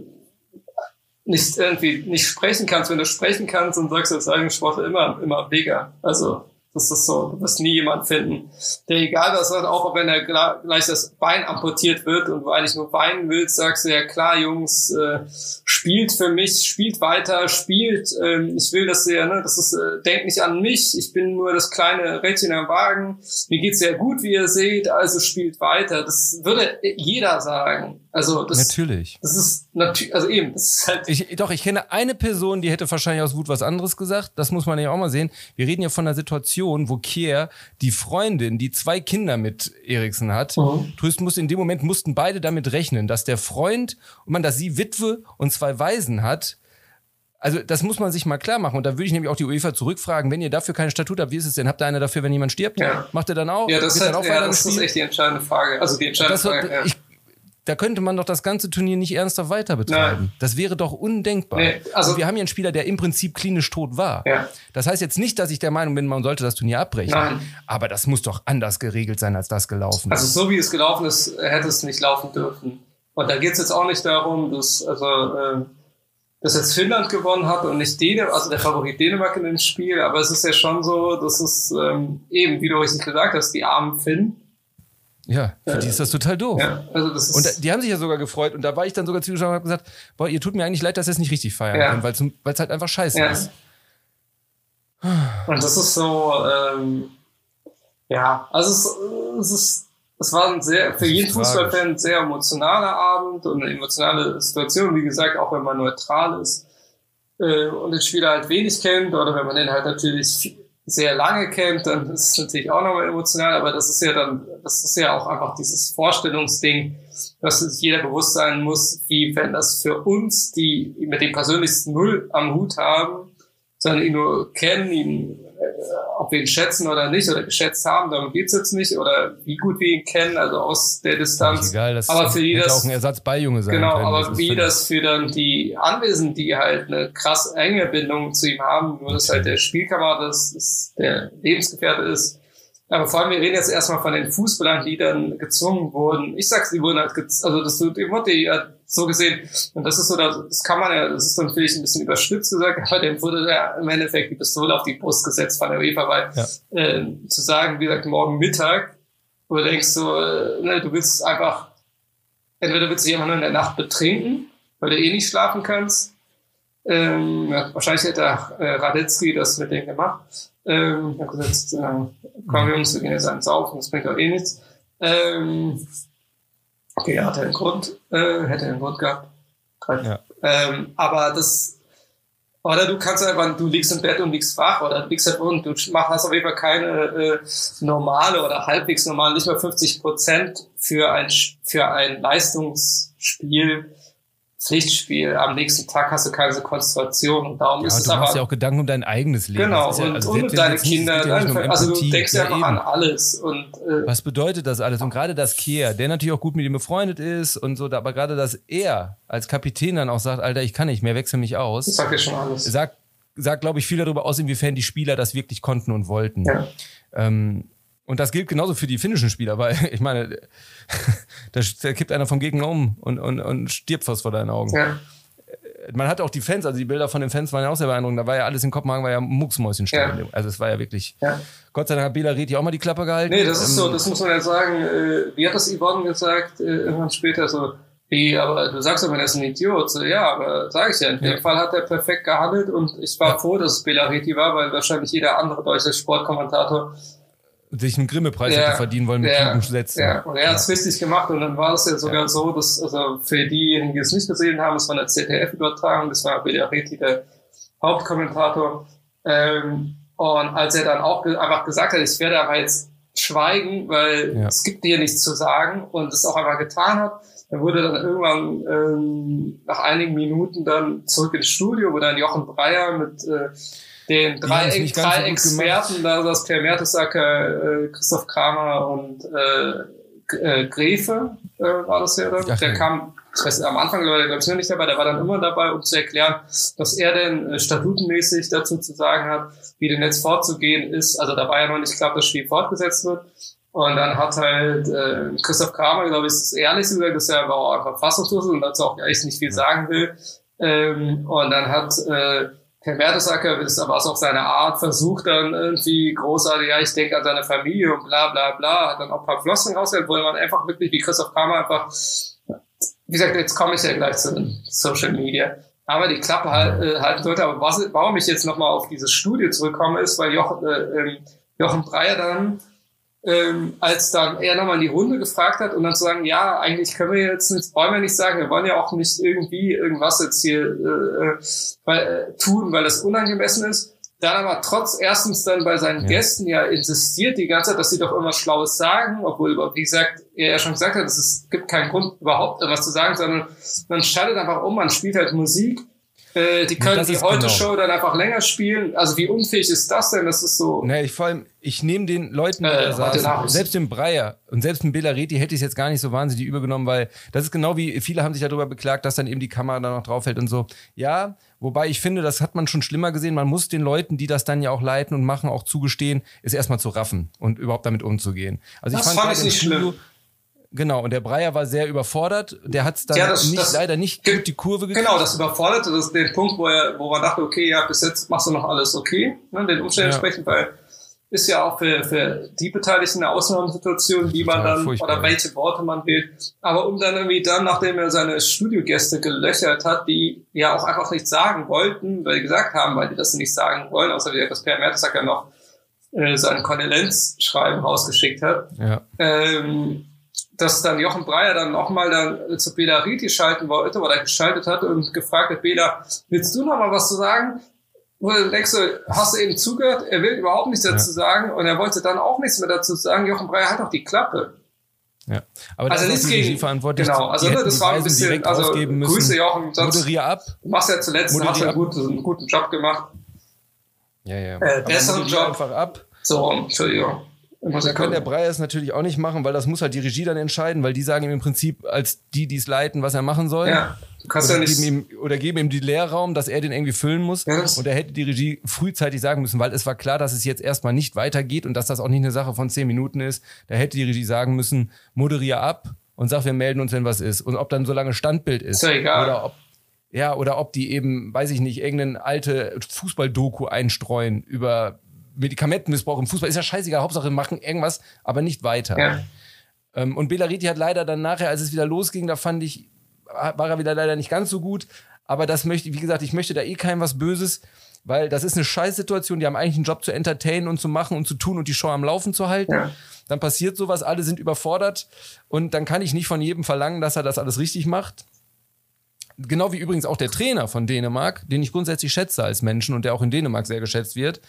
nicht irgendwie nicht sprechen kannst, wenn du sprechen kannst und sagst als Eigensportler immer, immer Vega. Also das ist so, du wirst nie jemand finden, der egal was hat, auch wenn er gleich das Bein amputiert wird und du eigentlich nur weinen willst, sagst du ja klar, Jungs, äh, spielt für mich, spielt weiter, spielt, ähm, ich will, dass ihr, ne, das ist, äh, denkt nicht an mich, ich bin nur das kleine Rädchen am Wagen, mir geht's sehr gut, wie ihr seht, also spielt weiter. Das würde jeder sagen. Also das, natürlich. Das ist natürlich, also eben, das ist halt. Ich, doch, ich kenne eine Person, die hätte wahrscheinlich aus Wut was anderes gesagt. Das muss man ja auch mal sehen. Wir reden ja von einer Situation, wo Kier die Freundin, die zwei Kinder mit Eriksen hat, mhm. muss. In dem Moment mussten beide damit rechnen, dass der Freund und man, dass sie Witwe und zwei Waisen hat. Also das muss man sich mal klar machen. Und da würde ich nämlich auch die UEFA zurückfragen, wenn ihr dafür kein Statut habt, wie ist es denn? Habt ihr einer dafür, wenn jemand stirbt? Ja. Macht ihr dann auch? Ja, das, halt, ja, das ist echt die entscheidende Frage. Also die entscheidende das, Frage. Ja. Ich da könnte man doch das ganze Turnier nicht ernsthaft weiter betreiben. Nein. Das wäre doch undenkbar. Nee, also Und wir haben hier einen Spieler, der im Prinzip klinisch tot war. Ja. Das heißt jetzt nicht, dass ich der Meinung bin, man sollte das Turnier abbrechen. Nein. Aber das muss doch anders geregelt sein, als das gelaufen ist. Also so wie es gelaufen ist, hätte es nicht laufen dürfen. Und da geht es jetzt auch nicht darum, dass, also, äh, dass jetzt Finnland gewonnen hat und nicht Dänemark, also der Favorit Dänemark in dem Spiel. Aber es ist ja schon so, dass es ähm, eben, wie du richtig gesagt hast, die armen Finnen ja, für äh, die ist das total doof. Ja, also das ist und die haben sich ja sogar gefreut. Und da war ich dann sogar zugeschaut und habe gesagt, boah, ihr tut mir eigentlich leid, dass ihr es nicht richtig feiern ja. könnt, weil es halt einfach scheiße ja. ist. Und das ist so, ähm, ja, also es, es ist, es war ein sehr, für jeden Fußballfan ein sehr emotionaler Abend und eine emotionale Situation, wie gesagt, auch wenn man neutral ist äh, und den Spieler halt wenig kennt oder wenn man den halt natürlich sehr lange kennt, dann ist es natürlich auch nochmal emotional, aber das ist ja dann, das ist ja auch einfach dieses Vorstellungsding, dass sich jeder bewusst sein muss, wie wenn das für uns, die mit dem persönlichsten Null am Hut haben, sondern ihn nur kennen, ihn ob wir ihn schätzen oder nicht oder geschätzt haben, darum geht's jetzt nicht oder wie gut wir ihn kennen, also aus der Distanz. Egal, das aber für die das auch ein Ersatzbeiljunge sein Genau, können, aber wie das für dann die Anwesenden, die halt eine krass enge Bindung zu ihm haben, nur dass halt der Spielkamerad ist der Lebensgefährte ist, aber vor allem, wir reden jetzt erstmal von den Fußballern, die dann gezwungen wurden. Ich sag's, die wurden halt, also das die wurde ja so gesehen. Und das ist so, das kann man ja, das ist dann vielleicht ein bisschen überspitzt gesagt, aber dem wurde ja im Endeffekt die Pistole auf die Brust gesetzt von der UEFA, weil ja. äh, zu sagen, wie gesagt, morgen Mittag, wo du denkst so, äh, ne, du willst einfach, entweder willst du jemanden in der Nacht betrinken, weil du eh nicht schlafen kannst. Ähm, ja, wahrscheinlich hätte äh, Radetzky das mit denen gemacht. Ähm, ich habe gesagt, äh, komm Jungs, wir gehen jetzt ans Saufen, das bringt doch eh nichts. Ähm, okay, er hatte einen Grund, äh, hätte einen Grund gehabt. Ja. Ähm, aber das, oder du kannst einfach, du liegst im Bett und liegst wach, oder du liegst halt und du machst, hast auf jeden Fall keine äh, normale oder halbwegs normale, nicht mal 50 Prozent für ein, für ein Leistungsspiel Pflichtspiel. Am nächsten Tag hast du keine Konzentration und darum ja, ist es du aber. machst ja auch Gedanken um dein eigenes Leben. Genau, ja, und, also und um deine Kinder. Dein, um also du denkst ja einfach an alles. Und, äh, Was bedeutet das alles? Und gerade das Kehr, der natürlich auch gut mit ihm befreundet ist und so, aber gerade, dass er als Kapitän dann auch sagt, Alter, ich kann nicht mehr, wechsel mich aus. das sagt ja schon alles. Sagt, sagt glaube ich, viel darüber aus, inwiefern die Spieler das wirklich konnten und wollten. Ja. Ähm, und das gilt genauso für die finnischen Spieler, weil ich meine, da, da kippt einer vom Gegner um und, und, und stirbt fast vor deinen Augen. Ja. Man hat auch die Fans, also die Bilder von den Fans waren ja auch sehr beeindruckend. Da war ja alles in Kopenhagen, war ja Mucksmäuschen Ja. Also es war ja wirklich. Ja. Gott sei Dank hat Bela Reti auch mal die Klappe gehalten. Nee, das ist Ähm, so, das muss man ja sagen. Äh, wie hat das Yvonne gesagt, äh, irgendwann später so, wie, aber du sagst aber, er ist ein Idiot. So, ja, aber sag ich ja. In dem Ja. Fall hat er perfekt gehandelt und ich war Ja. froh, dass es Belariti war, weil wahrscheinlich jeder andere deutsche Sportkommentator sich einen Grimme-Preis Ja, hätte verdienen wollen mit ja, klugen Sätzen. Ja, und er hat es richtig gemacht und dann war es ja sogar Ja. so, dass, also für diejenigen, die es nicht gesehen haben, es war eine ZDF-Übertragung, das war Belariti, der Hauptkommentator. Ähm, und als er dann auch ge einfach gesagt hat, ich werde aber jetzt schweigen, weil Ja. es gibt dir nichts zu sagen und es auch einfach getan hat, dann wurde dann irgendwann ähm, nach einigen Minuten dann zurück ins Studio, wo dann Jochen Breyer mit äh, den drei, ganz drei so Experten, da saß Per Mertesacker, äh, Christoph Kramer und äh, äh, Gräfe äh, war das ja dann. Ach, der ja. kam, ich weiß am Anfang war der glaube ich noch nicht dabei, der war dann immer dabei, um zu erklären, was er denn äh, statutenmäßig dazu zu sagen hat, wie denn jetzt vorzugehen ist. Also da war ja noch nicht klar, ob das Spiel fortgesetzt wird. Und dann hat halt äh, Christoph Kramer, glaube ich, das ehrlich gesagt, dass er aber auch einfach fassungslos ist und dazu auch echt nicht viel sagen will. Ähm, und dann hat äh, Herr Mertesacker, ist aber auch seine Art, versucht dann irgendwie großartig, ja, ich denke an seine Familie und bla bla bla, hat dann auch ein paar Flossen rausgehört, wo man einfach wirklich wie Christoph Kramer einfach, wie gesagt, jetzt komme ich ja gleich zu Social Media, aber die Klappe halt, äh, halten sollte. Aber was, warum ich jetzt nochmal auf dieses Studio zurückkomme, ist, weil Jochen, äh, ähm, Jochen Breyer dann ähm, als dann er nochmal in die Runde gefragt hat und dann zu sagen, ja, eigentlich können wir jetzt nicht, wollen wir nicht sagen, wir wollen ja auch nicht irgendwie irgendwas jetzt hier äh, äh, weil, äh, tun, weil das unangemessen ist. Dann aber trotz erstens dann bei seinen Ja. Gästen ja insistiert die ganze Zeit, dass sie doch immer Schlaues sagen, obwohl, wie gesagt, er ja schon gesagt hat, es gibt keinen Grund überhaupt irgendwas zu sagen, sondern man schaltet einfach um, man spielt halt Musik. Äh, die können die Heute-Show genau. dann einfach länger spielen. Also wie unfähig ist das denn? Das ist so. Ne, ich vor allem, ich nehme den Leuten, die Äh, da saßen, selbst dem Breyer und selbst dem Belareti hätte ich es jetzt gar nicht so wahnsinnig übergenommen, weil das ist genau wie, viele haben sich darüber beklagt, dass dann eben die Kamera da noch draufhält und so. Ja, wobei ich finde, das hat man schon schlimmer gesehen. Man muss den Leuten, die das dann ja auch leiten und machen, auch zugestehen, es erstmal zu raffen und überhaupt damit umzugehen. Also Das ich fand, fand ich nicht schlimm. Genau, und der Breyer war sehr überfordert. Der hat es dann Ja, das- nicht, das- leider nicht gut die Kurve gekriegt. Genau, das überforderte das den Punkt, wo, er, wo man dachte, okay, ja, bis jetzt machst du noch alles okay, ne, den Umständen Ja. entsprechend, weil ist ja auch für, für die Beteiligten eine Ausnahmesituation, wie man dann, furchtbar, oder welche Worte man wählt. Aber um dann irgendwie dann, nachdem er seine Studiogäste gelöchert hat, die ja auch einfach nichts sagen wollten, weil die gesagt haben, weil die das nicht sagen wollen, außer wie das Per Mertesacker noch äh, sein Kondolenzschreiben rausgeschickt hat, Ja. ähm, dass dann Jochen Breyer dann nochmal dann zu Bela Riti schalten wollte oder geschaltet hat und gefragt hat, Bela, willst du noch mal was zu sagen? Wo du denkst hast du eben zugehört? Er will überhaupt nichts dazu sagen und er wollte dann auch nichts mehr dazu sagen. Jochen Breyer hat doch die Klappe. Ja. Aber Also da ist die gegen- verantwortlich. Genau, also ne, das war ein bisschen, also. Grüße Jochen, sonst, Moderier ab. du machst ja zuletzt, du hast Moderier ja ab. gut, einen guten Job gemacht. Ja, ja. Äh, besseren moderier Job. einfach ab. So, Entschuldigung. Ja Kann der. Breyer es natürlich auch nicht machen, weil das muss halt die Regie dann entscheiden, weil die sagen ihm im Prinzip als die, die es leiten, was er machen soll. Ja, du kannst ja Oder nicht. geben, ihm, oder geben ihm die Leerraum, dass er den irgendwie füllen muss. Ja, das- und er hätte die Regie frühzeitig sagen müssen, weil es war klar, dass es jetzt erstmal nicht weitergeht und dass das auch nicht eine Sache von zehn Minuten ist. Da hätte die Regie sagen müssen, moderier ab und sag, wir melden uns, wenn was ist. Und ob dann so lange Standbild ist. Ist ja egal. Oder ob, ja, oder ob die eben, weiß ich nicht, irgendeine alte Fußball-Doku einstreuen über Medikamentenmissbrauch im Fußball. Ist ja scheißegal, Hauptsache machen irgendwas, aber nicht weiter. Ja. Ähm, und Belariti hat leider dann nachher, als es wieder losging, da fand ich, war er wieder leider nicht ganz so gut. Aber das möchte, wie gesagt, ich möchte da eh keinem was Böses, weil das ist eine Scheißsituation. Die haben eigentlich einen Job zu entertainen und zu machen und zu tun und die Show am Laufen zu halten. Ja. Dann passiert sowas, alle sind überfordert und dann kann ich nicht von jedem verlangen, dass er das alles richtig macht. Genau wie übrigens auch der Trainer von Dänemark, den ich grundsätzlich schätze als Menschen und der auch in Dänemark sehr geschätzt wird.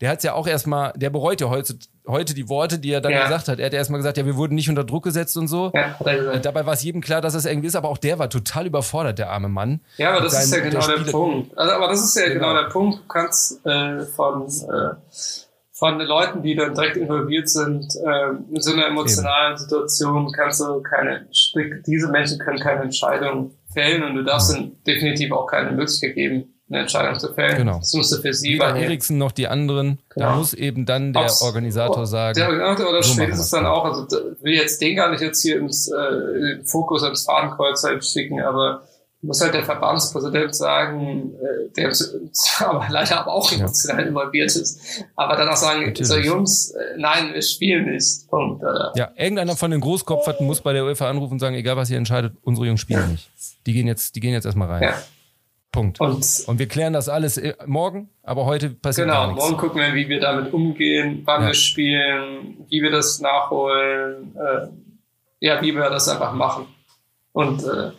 Der hat ja auch erstmal, der bereut ja heute, heute die Worte, die er dann ja. gesagt hat. Er hat ja erstmal gesagt, ja, wir wurden nicht unter Druck gesetzt und so. Ja, Dabei war es jedem klar, dass das irgendwie ist, aber auch der war total überfordert, der arme Mann. Ja, aber das seinen, ist ja genau der, der Punkt. Also, aber das ist ja genau, genau der Punkt. Du kannst äh, von, äh, von den Leuten, die dann direkt involviert sind, äh, in so einer emotionalen Eben. Situation, kannst du keine, diese Menschen können keine Entscheidung fällen und du darfst ihnen definitiv auch keine Möglichkeit geben, eine Entscheidung zu fällen. Genau. Das musste für sie Weder Eriksen noch die anderen. Genau. Da muss eben dann der Ob's, Organisator sagen. Der Organisator oder so spätestens dann auch, also will jetzt den gar nicht jetzt hier ins äh, Fokus ins Fadenkreuz halt schicken, aber muss halt der Verbandspräsident sagen, äh, der aber leider aber auch emotional ja. involviert ist, aber dann auch sagen, Natürlich. so Jungs, äh, nein, wir spielen nicht. Punkt. Oder? Ja, irgendeiner von den Großkopferten muss bei der UEFA anrufen und sagen, egal was ihr entscheidet, unsere Jungs spielen ja. nicht. Die gehen jetzt, die gehen jetzt erstmal rein. Ja. Punkt. Und, und wir klären das alles äh, morgen, aber heute passiert genau. Genau, morgen gucken wir, wie wir damit umgehen, wann ja. wir spielen, wie wir das nachholen, äh, ja, wie wir das einfach machen. Und äh,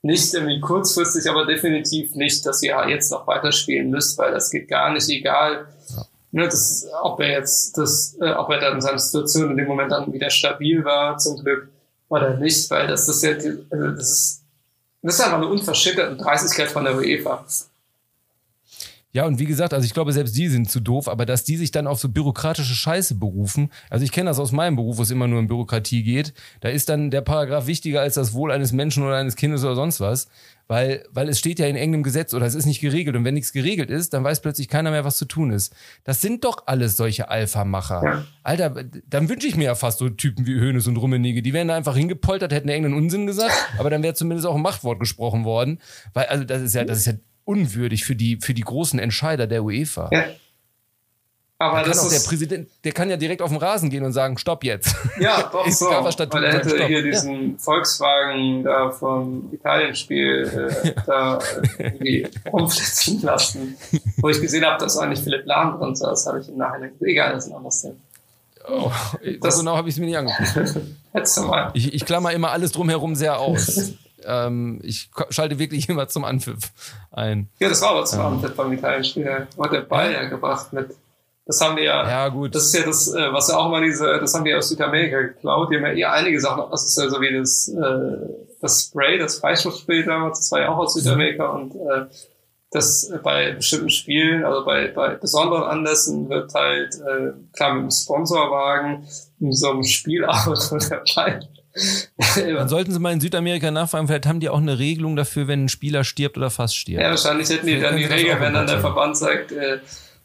nicht irgendwie kurzfristig, aber definitiv nicht, dass ihr jetzt noch weiterspielen müsst, weil das geht gar nicht, egal, ja. ne, das, ob er jetzt das, äh, ob er dann in seiner Situation in dem Moment dann wieder stabil war, zum Glück, oder nicht, weil das, das, ja, also das ist das ist einfach eine unverschüttete Dreistigkeit von der UEFA. Ja, und wie gesagt, also ich glaube, selbst die sind zu doof, aber dass die sich dann auf so bürokratische Scheiße berufen, also ich kenne das aus meinem Beruf, wo es immer nur um Bürokratie geht, da ist dann der Paragraph wichtiger als das Wohl eines Menschen oder eines Kindes oder sonst was, weil, weil es steht ja in engem Gesetz oder es ist nicht geregelt und wenn nichts geregelt ist, dann weiß plötzlich keiner mehr, was zu tun ist. Das sind doch alles solche Alpha-Macher. Ja. Alter, dann wünsche ich mir ja fast so Typen wie Hönes und Rummenigge, die wären da einfach hingepoltert, hätten irgendeinen Unsinn gesagt, aber dann wäre zumindest auch ein Machtwort gesprochen worden, weil, also das ist ja, das ist ja unwürdig für die, für die großen Entscheider der UEFA. Ja. Aber das ist der Präsident, der kann ja direkt auf den Rasen gehen und sagen, stopp jetzt. Ja, doch so. Weil er hätte hier diesen ja. Volkswagen da vom Italienspiel äh, da irgendwie rumflitzen lassen. Wo ich gesehen habe, dass eigentlich Philipp Lahm drin saß, habe ich im Nachhinein egal, das ist ein anderes Thema. Oh, das, so genau habe ich es mir nicht angeguckt. Du mal. Ich, ich klammer immer alles drumherum sehr aus. Ähm, ich schalte wirklich immer zum Anpfiff ein. Ja, das war aber zum ähm. Anpfiff beim Italienspiel. Hat der Ball ja gebracht mit. Das haben wir ja. Ja, gut. Das ist ja das, äh, was ja auch mal diese, das haben wir aus Südamerika geklaut. Die haben ja eher einige Sachen. Das ist ja so wie das, äh, das Spray, das Freistoffspray damals. Das war ja auch aus Südamerika und, äh, das bei bestimmten Spielen, also bei, bei besonderen Anlässen wird halt, äh, klar mit einem Sponsorwagen in so einem Spielauto dabei dann sollten sie mal in Südamerika nachfragen, vielleicht haben die auch eine Regelung dafür, wenn ein Spieler stirbt oder fast stirbt. Ja, wahrscheinlich hätten die dann die Regel, wenn dann der Verband sagt, äh,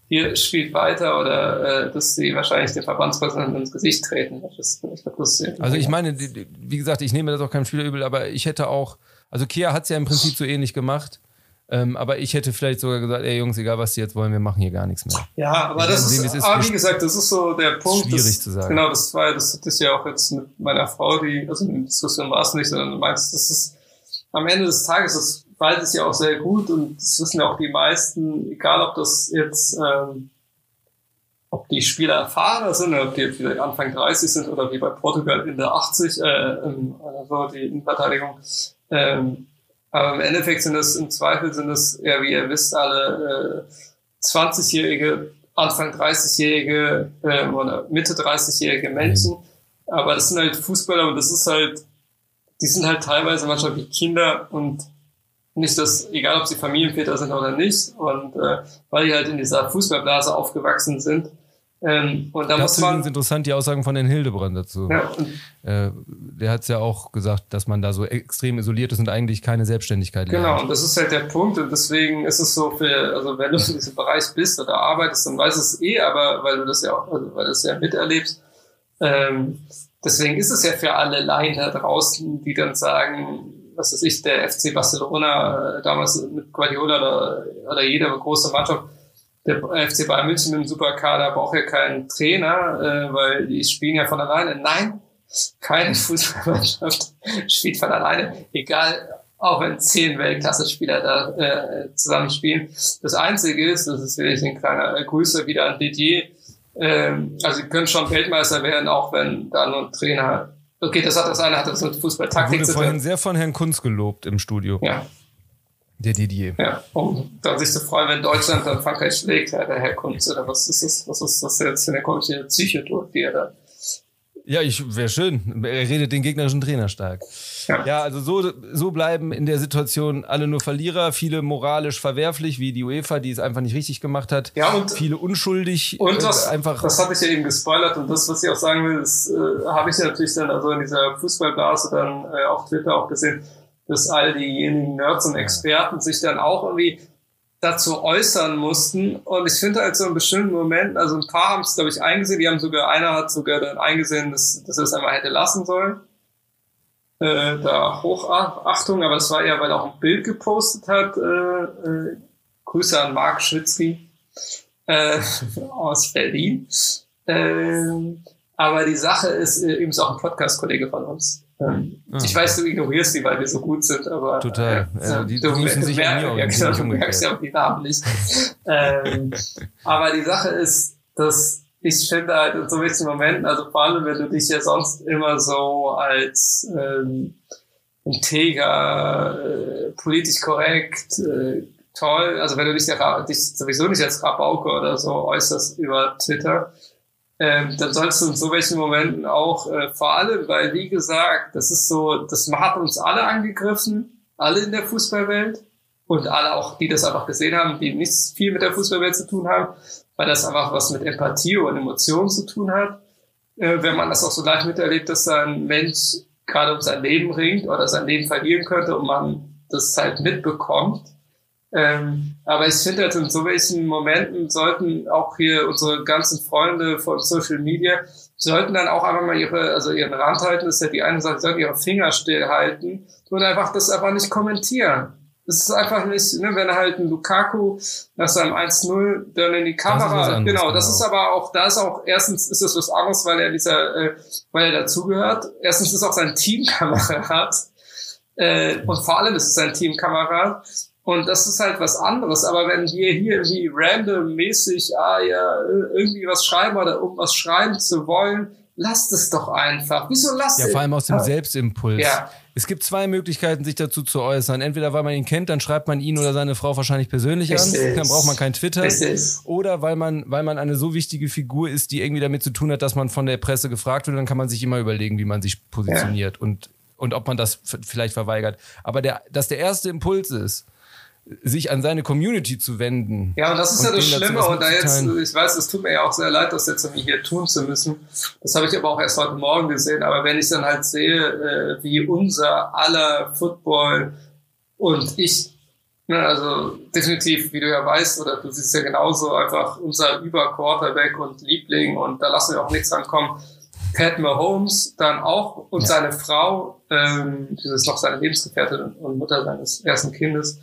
hier spielt weiter oder äh, dass sie wahrscheinlich den Verbandspräsidenten ins Gesicht treten. Das, ich glaub, das also ich meine, wie gesagt, ich nehme das auch keinem Spieler übel, aber ich hätte auch, also Kia hat es ja im Prinzip so ähnlich gemacht. Ähm, aber ich hätte vielleicht sogar gesagt, ey Jungs, egal was die jetzt wollen, wir machen hier gar nichts mehr. Ja, aber das sehen, ist, ist, aber wie gesagt, das ist so der Punkt. Schwierig das, zu sagen. Genau, das war, das ist ja auch jetzt mit meiner Frau, die, also in der Diskussion war es nicht, sondern du meinst, das ist, am Ende des Tages, das weiß es ja auch sehr gut und das wissen ja auch die meisten, egal ob das jetzt, ähm, ob die Spieler erfahrener sind, ob die wieder Anfang 30 sind oder wie bei Portugal in der 80, äh, also die Innenverteidigung, ähm, aber im Endeffekt sind es, im Zweifel sind es, ja, wie ihr wisst, alle äh, 20-jährige, Anfang 30-jährige äh, oder Mitte 30-jährige Menschen. Aber das sind halt Fußballer und das ist halt, die sind halt teilweise manchmal wie Kinder und nicht das, egal ob sie Familienväter sind oder nicht. Und äh, weil die halt in dieser Fußballblase aufgewachsen sind, ähm, und da das muss man. interessant die Aussagen von Herrn Hildebrand dazu. Ja, äh, der hat es ja auch gesagt, dass man da so extrem isoliert ist und eigentlich keine Selbstständigkeit Genau, lernt. und das ist halt der Punkt. Und deswegen ist es so für, also wenn du in diesem Bereich bist oder arbeitest, dann weißt du es eh, aber weil du das ja auch, also weil du es ja miterlebst. Ähm, deswegen ist es ja für alle Laien da draußen, die dann sagen, was weiß ich, der FC Barcelona äh, damals mit Guardiola oder, oder jede große Mannschaft der FC Bayern München mit dem Superkader braucht ja keinen Trainer, äh, weil die spielen ja von alleine. Nein, keine Fußballmannschaft spielt von alleine, egal, auch wenn zehn Weltklasse-Spieler da äh, zusammen spielen. Das Einzige ist, das ist wirklich ein kleiner Grüße wieder an Didier, ähm, also sie können schon Weltmeister werden, auch wenn da nur ein Trainer Okay, das hat das eine hat das mit Fußballtaktik zu tun. vorhin sehr von Herrn Kunz gelobt im Studio. Ja. Der Didier. Ja, um dann sich zu freuen, wenn Deutschland dann Frankreich schlägt, ja, der Herr Kunz, oder was ist das, was ist das jetzt für eine komische Psyche durch, die er da ja, ich wäre schön. Er redet den gegnerischen Trainer stark. Ja. ja, also so, so bleiben in der Situation alle nur Verlierer, viele moralisch verwerflich, wie die UEFA, die es einfach nicht richtig gemacht hat. Ja, und viele unschuldig. Und das, äh, einfach. Das hatte ich ja eben gespoilert und das, was ich auch sagen will, das äh, habe ich ja natürlich dann also in dieser Fußballblase dann äh, auf Twitter auch gesehen, dass all diejenigen Nerds und Experten sich dann auch irgendwie dazu äußern mussten. Und ich finde halt so in bestimmten Momenten, also ein paar haben es, glaube ich, eingesehen, die haben sogar, einer hat sogar dann eingesehen, dass, dass er es einmal hätte lassen sollen. Äh, da Hochachtung, aber das war eher, weil er auch ein Bild gepostet hat. Äh, äh, Grüße an Marc Schwitzky äh, aus Berlin. Äh, aber die Sache ist, äh, ist auch ein Podcast-Kollege von uns. Ah, ich weiß, du ignorierst die, weil wir so gut sind, aber total. Äh, also die, du, müssen sich mehr, ja, genau, du merkst ja auch die Namen nicht. ähm, aber die Sache ist, dass ich finde halt in so welchen Momenten, also vor allem, wenn du dich ja sonst immer so als ähm, integer, äh, politisch korrekt, äh, toll, also wenn du dich, ja, dich sowieso nicht als Rabauke oder so äußerst über Twitter, ähm, dann sollst du in so welchen Momenten auch, äh, vor allem, weil, wie gesagt, das ist so, das hat uns alle angegriffen, alle in der Fußballwelt und alle auch, die das einfach gesehen haben, die nichts viel mit der Fußballwelt zu tun haben, weil das einfach was mit Empathie und Emotionen zu tun hat. Äh, wenn man das auch so leicht miterlebt, dass ein Mensch gerade um sein Leben ringt oder sein Leben verlieren könnte und man das halt mitbekommt, ähm, aber ich finde halt in so welchen Momenten sollten auch hier unsere ganzen Freunde von Social Media sollten dann auch einfach mal ihre, also ihren Rand halten, das ist ja die eine Sache, sollten ihre Finger stillhalten und einfach das einfach nicht kommentieren. Das ist einfach nicht, ne, wenn halt ein Lukaku nach seinem 1-0 dann in die Kamera, das genau, das genau. ist aber auch, da ist auch, erstens ist es was anderes, weil er dieser, äh, weil er dazugehört. Erstens ist auch sein Teamkamerad, äh, und vor allem ist es sein Teamkamerad. Und das ist halt was anderes. Aber wenn wir hier irgendwie randommäßig, ah ja, irgendwie was schreiben oder um was schreiben zu wollen, lasst es doch einfach. Wieso lasst Ja, vor allem aus dem Selbstimpuls. Ja. Es gibt zwei Möglichkeiten, sich dazu zu äußern. Entweder weil man ihn kennt, dann schreibt man ihn oder seine Frau wahrscheinlich persönlich an. Dann braucht man kein Twitter. Oder weil man, weil man eine so wichtige Figur ist, die irgendwie damit zu tun hat, dass man von der Presse gefragt wird, dann kann man sich immer überlegen, wie man sich positioniert ja. und, und ob man das vielleicht verweigert. Aber der, dass der erste Impuls ist, sich an seine Community zu wenden. Ja, und das ist und ja das Schlimme. Und da jetzt, ich weiß, es tut mir ja auch sehr leid, das jetzt irgendwie hier tun zu müssen. Das habe ich aber auch erst heute Morgen gesehen. Aber wenn ich dann halt sehe, äh, wie unser aller Football und ich, ne, also definitiv, wie du ja weißt, oder du siehst ja genauso, einfach unser Über-Quarterback und Liebling und da lassen wir auch nichts ankommen. Pat Mahomes dann auch und ja. seine Frau, ähm, das ist noch seine Lebensgefährtin und Mutter seines ersten Kindes,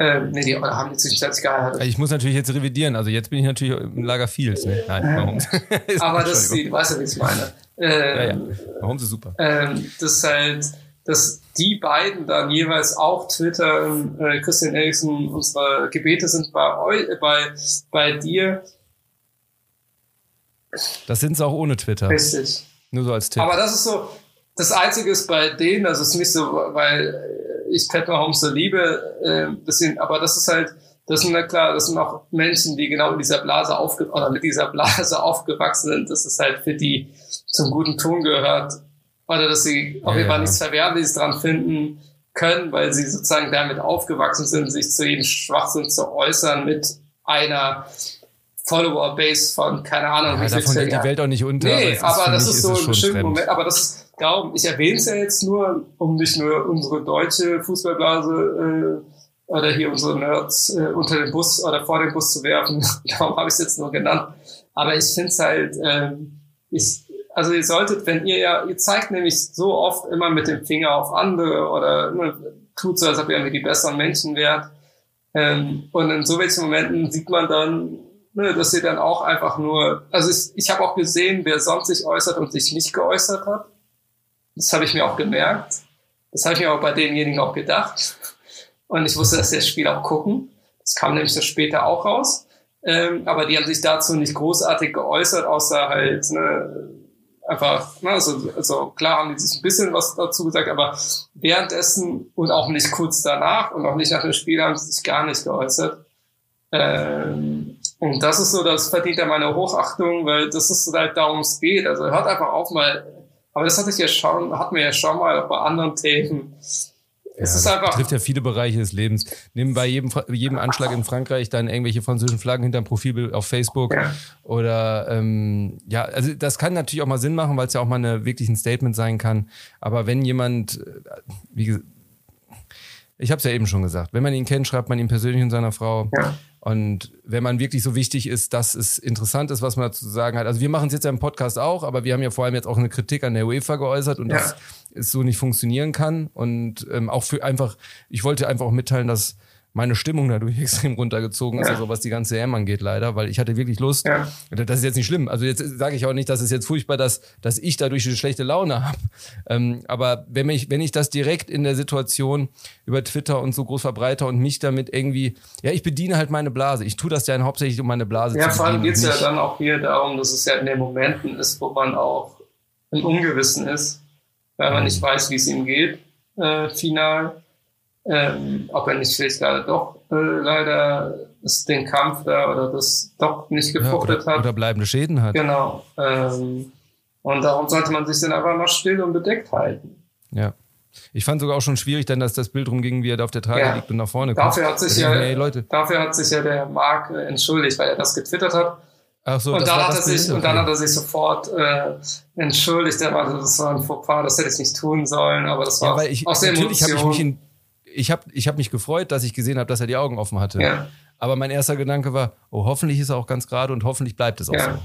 ähm, nee, die haben die zwischenzeitlich geheiratet. Ich muss natürlich jetzt revidieren. Also jetzt bin ich natürlich im Lager Fields. Ne? Nein, warum? Aber das ist, du weißt ja, wie ich meine. Ähm, ja, ja. Warum ist super? Ähm, das ist halt, dass die beiden dann jeweils auch Twitter, äh, Christian Eriksen, unsere Gebete sind bei euch, äh, bei, bei dir. Das sind sie auch ohne Twitter. Richtig. Nur so als Tipp. Aber das ist so, das Einzige ist bei denen, also es ist nicht so, weil ich Pat Mahomes so liebe, äh, bisschen, aber das ist halt, das sind ja klar, das sind auch Menschen, die genau in dieser Blase aufge oder mit dieser Blase aufgewachsen sind. Das ist halt für die zum guten Ton gehört. Oder dass sie auf jeden Fall nichts Verwerfliches dran finden können, weil sie sozusagen damit aufgewachsen sind, sich zu jedem Schwachsinn zu äußern mit einer Follower-Base von, keine Ahnung, ja, wie davon geht die Welt auch nicht unter. Nee, aber, aber das ist so ein bestimmter Moment, aber das ist, darum, ich erwähne es ja jetzt nur, um nicht nur unsere deutsche Fußballblase äh, oder hier unsere Nerds äh, unter den Bus oder vor den Bus zu werfen. darum habe ich es jetzt nur genannt. Aber ich finde es halt, ähm, ich, also ihr solltet, wenn ihr ja, ihr zeigt nämlich so oft immer mit dem Finger auf andere oder ne, tut so, als ob ihr irgendwie die besseren Menschen wärt. Ähm, und in so welchen Momenten sieht man dann, ne, dass ihr dann auch einfach nur, also ich, ich habe auch gesehen, wer sonst sich äußert und sich nicht geäußert hat. Das habe ich mir auch gemerkt. Das habe ich mir auch bei denjenigen auch gedacht. Und ich wusste, dass sie das Spiel auch gucken. Das kam nämlich das später auch raus. Ähm, aber die haben sich dazu nicht großartig geäußert, außer halt, ne, einfach, ne, also, also klar haben die sich ein bisschen was dazu gesagt, aber währenddessen und auch nicht kurz danach und auch nicht nach dem Spiel haben sie sich gar nicht geäußert. Ähm, und das ist so, das verdient ja meine Hochachtung, weil das ist halt darum es geht. Also hört einfach auf mal, aber das hatte ich ja schon, hatten wir ja schon mal bei anderen Themen. Es ja, ist einfach. trifft ja viele Bereiche des Lebens. Nimm bei jedem, jedem Anschlag in Frankreich dann irgendwelche französischen Flaggen hinterm Profilbild auf Facebook. Ja. Oder ähm, ja, also das kann natürlich auch mal Sinn machen, weil es ja auch mal eine, wirklich ein Statement sein kann. Aber wenn jemand, äh, wie gesagt, ich habe es ja eben schon gesagt, wenn man ihn kennt, schreibt man ihn persönlich und seiner Frau. Ja. Und wenn man wirklich so wichtig ist, dass es interessant ist, was man dazu zu sagen hat. Also wir machen es jetzt ja im Podcast auch, aber wir haben ja vor allem jetzt auch eine Kritik an der UEFA geäußert und ja. dass es so nicht funktionieren kann. Und ähm, auch für einfach, ich wollte einfach auch mitteilen, dass meine Stimmung dadurch extrem runtergezogen ist, ja. also was die ganze EM angeht, leider, weil ich hatte wirklich Lust. Ja. Das ist jetzt nicht schlimm. Also jetzt sage ich auch nicht, dass es jetzt furchtbar, dass, dass ich dadurch eine schlechte Laune habe. Ähm, aber wenn ich, wenn ich das direkt in der Situation über Twitter und so groß verbreite und mich damit irgendwie, ja, ich bediene halt meine Blase. Ich tue das ja hauptsächlich, um meine Blase ja, zu bedienen. Ja, vor allem geht es ja dann auch hier darum, dass es ja in den Momenten ist, wo man auch im Ungewissen ist, weil man mhm. nicht weiß, wie es ihm geht, äh, final ähm, ob er nicht vielleicht gerade doch äh, leider den Kampf da oder das doch nicht gefruchtet ja, oder, hat. Oder bleibende Schäden hat. Genau. Ähm, und darum sollte man sich dann einfach mal still und bedeckt halten. Ja. Ich fand sogar auch schon schwierig, dann, dass das Bild rumging, wie er da auf der Trage ja. liegt und nach vorne kommt. Dafür hat sich ja, hey, Leute. dafür hat sich ja der Marc äh, entschuldigt, weil er das getwittert hat. Ach so, und, dann hat er sich, okay. und dann hat er sich sofort äh, entschuldigt. Er war, das war ein Fauxpas, das hätte ich nicht tun sollen, aber das war ja, weil ich, aus der Emotion. Ich mich in, ich habe ich hab mich gefreut, dass ich gesehen habe, dass er die Augen offen hatte. Ja. Aber mein erster Gedanke war, oh, hoffentlich ist er auch ganz gerade und hoffentlich bleibt es auch ja. so.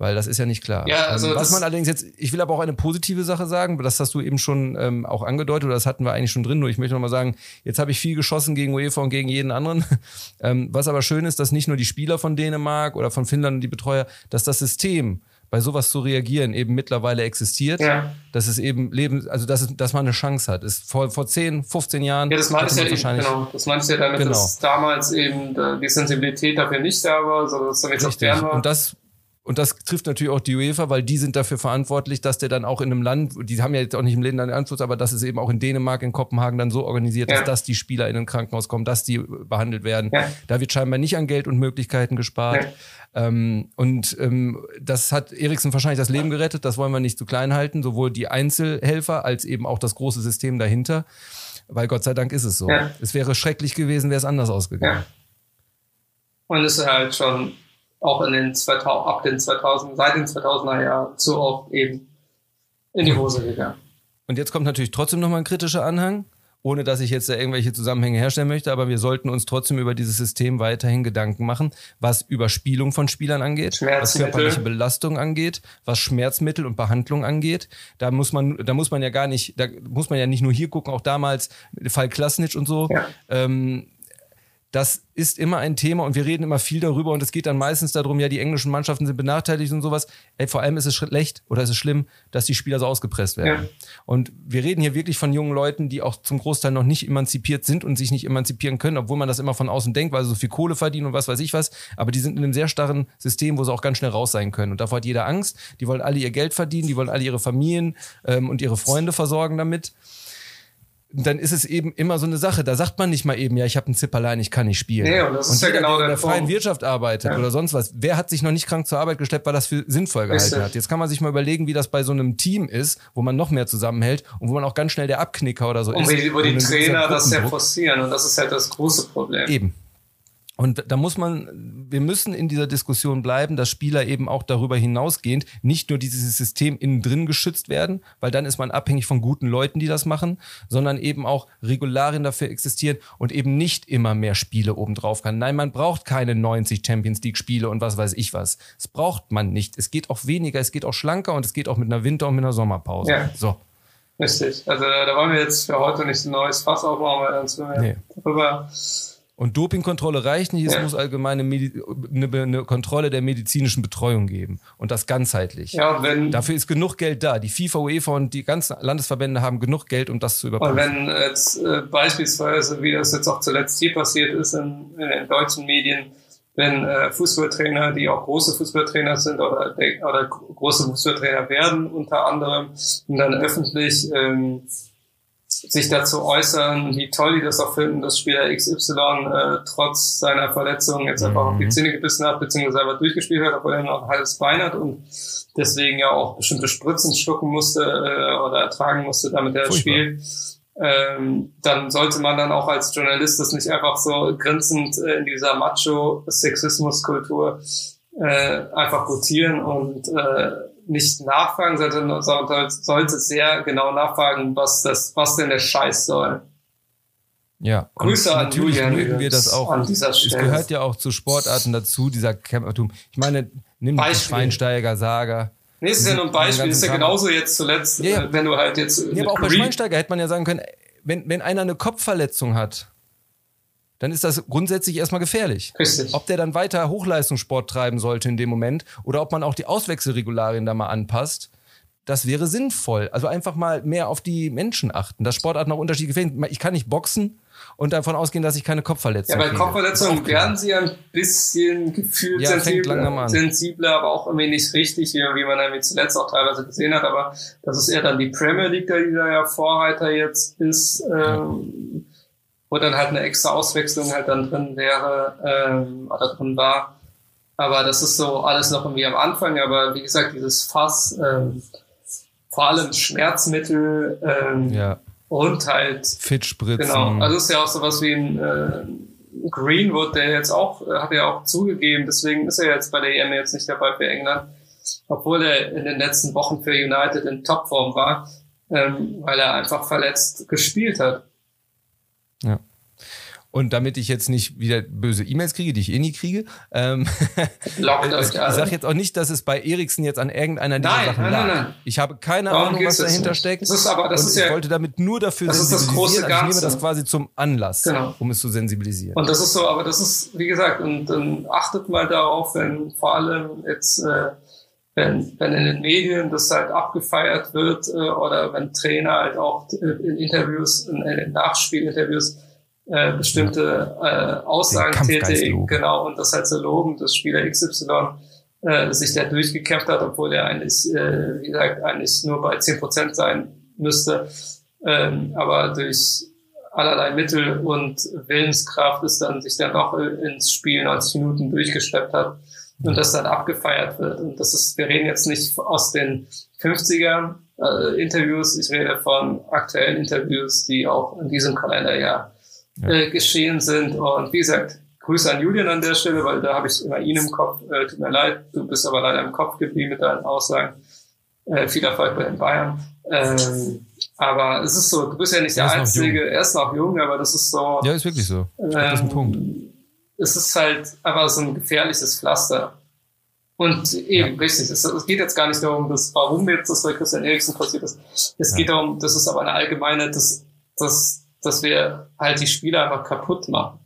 Weil das ist ja nicht klar. Ja, also ähm, was man allerdings jetzt, ich will aber auch eine positive Sache sagen, das hast du eben schon ähm, auch angedeutet, oder das hatten wir eigentlich schon drin, nur ich möchte nochmal sagen, jetzt habe ich viel geschossen gegen UEFA und gegen jeden anderen. ähm, was aber schön ist, dass nicht nur die Spieler von Dänemark oder von Finnland und die Betreuer, dass das System bei sowas zu reagieren eben mittlerweile existiert. Ja. Dass es eben Leben, also dass, es, dass man eine Chance hat. Ist vor, vor 10, 15 Jahren. Ja, das meinst ja, wahrscheinlich genau. Das meinst ja damit, genau. dass damals eben die Sensibilität dafür nicht da war, sondern dass damit auch fern war. Und das und das trifft natürlich auch die UEFA, weil die sind dafür verantwortlich, dass der dann auch in einem Land, die haben ja jetzt auch nicht im Länder den Einfluss, aber dass es eben auch in Dänemark, in Kopenhagen dann so organisiert ja. ist, dass die Spieler in ein Krankenhaus kommen, dass die behandelt werden. Ja. Da wird scheinbar nicht an Geld und Möglichkeiten gespart. Ja. Ähm, und ähm, das hat Eriksen wahrscheinlich das Leben gerettet. Das wollen wir nicht zu klein halten. Sowohl die Einzelhelfer als eben auch das große System dahinter. Weil Gott sei Dank ist es so. Es wäre schrecklich gewesen, wäre es anders ausgegangen. Und es ist halt schon auch in den 2000, ab den 2000, seit den 2000er Jahren zu oft eben in die Hose gegangen. Und jetzt kommt natürlich trotzdem nochmal ein kritischer Anhang ohne dass ich jetzt da irgendwelche Zusammenhänge herstellen möchte, aber wir sollten uns trotzdem über dieses System weiterhin Gedanken machen, was Überspielung von Spielern angeht, was körperliche Belastung angeht, was Schmerzmittel und Behandlung angeht. Da muss man, da muss man ja gar nicht, da muss man ja nicht nur hier gucken, auch damals Fall Klasnitsch und so. Ja. Ähm, das ist immer ein Thema und wir reden immer viel darüber und es geht dann meistens darum, ja, die englischen Mannschaften sind benachteiligt und sowas. Ey, vor allem ist es schlecht oder ist es schlimm, dass die Spieler so ausgepresst werden. Ja. Und wir reden hier wirklich von jungen Leuten, die auch zum Großteil noch nicht emanzipiert sind und sich nicht emanzipieren können, obwohl man das immer von außen denkt, weil sie so viel Kohle verdienen und was weiß ich was. Aber die sind in einem sehr starren System, wo sie auch ganz schnell raus sein können. Und davor hat jeder Angst. Die wollen alle ihr Geld verdienen, die wollen alle ihre Familien ähm, und ihre Freunde versorgen damit dann ist es eben immer so eine Sache. Da sagt man nicht mal eben, ja, ich habe einen Zipperlein, ich kann nicht spielen. Nee, und das und ist jeder, ja genau der in der freien Wirtschaft arbeitet ja. oder sonst was. Wer hat sich noch nicht krank zur Arbeit geschleppt, weil das für sinnvoll gehalten Richtig. hat? Jetzt kann man sich mal überlegen, wie das bei so einem Team ist, wo man noch mehr zusammenhält und wo man auch ganz schnell der Abknicker oder so und ist. Und wo die Trainer das ja forcieren und das ist halt das große Problem. Eben. Und da muss man, wir müssen in dieser Diskussion bleiben, dass Spieler eben auch darüber hinausgehend nicht nur dieses System innen drin geschützt werden, weil dann ist man abhängig von guten Leuten, die das machen, sondern eben auch Regularien dafür existieren und eben nicht immer mehr Spiele obendrauf kann. Nein, man braucht keine 90 Champions League Spiele und was weiß ich was. Das braucht man nicht. Es geht auch weniger, es geht auch schlanker und es geht auch mit einer Winter- und mit einer Sommerpause. Ja. So. Richtig. Also da wollen wir jetzt für heute nicht ein neues Fass aufbauen, weil sonst wir nee. darüber und Dopingkontrolle reicht nicht, es ja. muss allgemeine Medi eine, eine, Kontrolle der medizinischen Betreuung geben. Und das ganzheitlich. Ja, wenn, Dafür ist genug Geld da. Die FIFA, UEFA und die ganzen Landesverbände haben genug Geld, um das zu überprüfen. Und wenn jetzt äh, beispielsweise, wie das jetzt auch zuletzt hier passiert ist in, in den deutschen Medien, wenn äh, Fußballtrainer, die auch große Fußballtrainer sind oder, oder große Fußballtrainer werden unter anderem, und dann öffentlich ähm, sich dazu äußern, wie toll die das auch finden, dass Spieler XY äh, trotz seiner Verletzung jetzt einfach auf die mhm. Zähne gebissen hat, beziehungsweise einfach durchgespielt hat, obwohl er noch ein halbes Bein hat und deswegen ja auch bestimmte Spritzen schlucken musste äh, oder ertragen musste, damit er Furchtbar. spielt. Ähm, dann sollte man dann auch als Journalist das nicht einfach so grinsend äh, in dieser Macho-Sexismus-Kultur äh, einfach rotieren und äh, nicht nachfragen, sondern sollte sehr genau nachfragen, was das, was denn der Scheiß soll. Ja, Grüße an natürlich Julian mögen wir das auch. Es gehört ja auch zu Sportarten dazu, dieser Campertum. Ich meine, nimm Beispiel. die Schweinsteiger, Saga. Nee, ist ja nur ein Beispiel. Das ist ja genauso jetzt zuletzt, ja, ja. wenn du halt jetzt. Ja, aber auch bei Schweinsteiger hätte man ja sagen können, wenn, wenn einer eine Kopfverletzung hat, dann ist das grundsätzlich erstmal gefährlich. Richtig. Ob der dann weiter Hochleistungssport treiben sollte in dem Moment oder ob man auch die Auswechselregularien da mal anpasst, das wäre sinnvoll. Also einfach mal mehr auf die Menschen achten, dass Sportarten auch unterschiedlich gefährlich Ich kann nicht boxen und davon ausgehen, dass ich keine Kopfverletzung habe. Ja, bei Kopfverletzungen werden sie ein bisschen gefühlt ja, sensibler, sensibler, aber auch irgendwie nicht richtig, wie man irgendwie zuletzt auch teilweise gesehen hat. Aber das ist eher dann die Premier League, die da ja Vorreiter jetzt ist. Ähm, wo dann halt eine extra Auswechslung halt dann drin wäre ähm, oder drin war. Aber das ist so alles noch irgendwie am Anfang. Aber wie gesagt, dieses Fass, ähm, vor allem Schmerzmittel ähm, ja. und halt Fittspritzen. Genau. Also ist ja auch sowas wie ein äh, Greenwood, der jetzt auch, äh, hat ja auch zugegeben, deswegen ist er jetzt bei der EM jetzt nicht dabei für England, obwohl er in den letzten Wochen für United in Topform war, ähm, weil er einfach verletzt gespielt hat. Ja. Und damit ich jetzt nicht wieder böse E-Mails kriege, die ich eh nie kriege, ähm, ich sage jetzt auch nicht, dass es bei Eriksen jetzt an irgendeiner dieser nein, Sachen nein, lag. Nein, nein. Ich habe keine Darum Ahnung, was dahinter nicht. steckt. Das ist aber, das und ist ja, ich wollte damit nur dafür das sensibilisieren. Ist das große Ganze. Also ich nehme das quasi zum Anlass, genau. um es zu sensibilisieren. Und das ist so, aber das ist, wie gesagt, und dann achtet mal darauf, wenn vor allem jetzt äh, wenn, wenn in den Medien das halt abgefeiert wird äh, oder wenn Trainer halt auch äh, in Interviews, in, in Nachspielinterviews äh, bestimmte äh, Aussagen tätigen, genau, und das halt so loben, dass Spieler XY äh, sich da durchgekämpft hat, obwohl er eigentlich, äh, wie gesagt, eigentlich nur bei zehn Prozent sein müsste, ähm, aber durch allerlei Mittel und Willenskraft ist dann sich dann noch ins Spiel 90 Minuten durchgeschleppt hat und das dann abgefeiert wird. Und das ist, wir reden jetzt nicht aus den 50er äh, Interviews, ich rede von aktuellen Interviews, die auch in diesem Kalenderjahr ja. äh, geschehen sind. Und wie gesagt, Grüße an Julian an der Stelle, weil da habe ich immer ihn im Kopf. Äh, tut mir leid, du bist aber leider im Kopf geblieben mit deinen Aussagen. Äh, viel Erfolg bei den Bayern. Ähm, aber es ist so, du bist ja nicht der, der Einzige, er ist noch jung, aber das ist so. Ja, ist wirklich so. Ähm, das ist ein Punkt. Es ist halt einfach so ein gefährliches Pflaster. Und eben, ja. richtig, es, es, geht jetzt gar nicht darum, dass, warum jetzt das bei Christian Eriksen passiert ist. Es ja. geht darum, das ist aber eine allgemeine, dass, dass dass wir halt die Spieler einfach kaputt machen.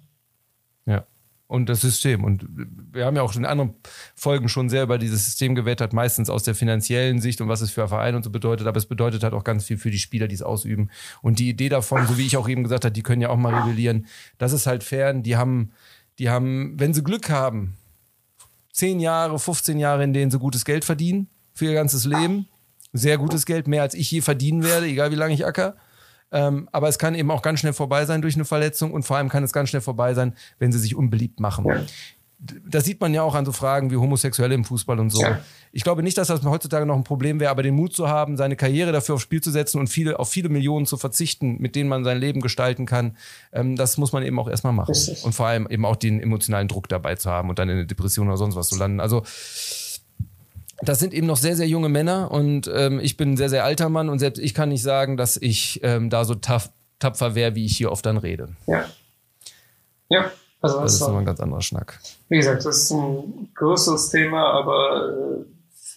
Ja. Und das System. Und wir haben ja auch in anderen Folgen schon sehr über dieses System gewettert, meistens aus der finanziellen Sicht und was es für Vereine und so bedeutet. Aber es bedeutet halt auch ganz viel für die Spieler, die es ausüben. Und die Idee davon, so wie ich auch eben gesagt habe, die können ja auch mal rebellieren. Das ist halt fern. Die haben, die haben, wenn sie Glück haben, 10 Jahre, 15 Jahre, in denen sie gutes Geld verdienen für ihr ganzes Leben. Sehr gutes Geld, mehr als ich je verdienen werde, egal wie lange ich acker. Ähm, aber es kann eben auch ganz schnell vorbei sein durch eine Verletzung und vor allem kann es ganz schnell vorbei sein, wenn sie sich unbeliebt machen. Ja. Das sieht man ja auch an so Fragen wie Homosexuelle im Fußball und so. Ja. Ich glaube nicht, dass das heutzutage noch ein Problem wäre, aber den Mut zu haben, seine Karriere dafür aufs Spiel zu setzen und viele, auf viele Millionen zu verzichten, mit denen man sein Leben gestalten kann, ähm, das muss man eben auch erstmal machen. Richtig. Und vor allem eben auch den emotionalen Druck dabei zu haben und dann in eine Depression oder sonst was zu landen. Also das sind eben noch sehr, sehr junge Männer und ähm, ich bin ein sehr, sehr alter Mann und selbst ich kann nicht sagen, dass ich ähm, da so tapf, tapfer wäre, wie ich hier oft dann rede. Ja. Ja. Also das, das ist nochmal ein ganz anderer Schnack. Wie gesagt, das ist ein größeres Thema, aber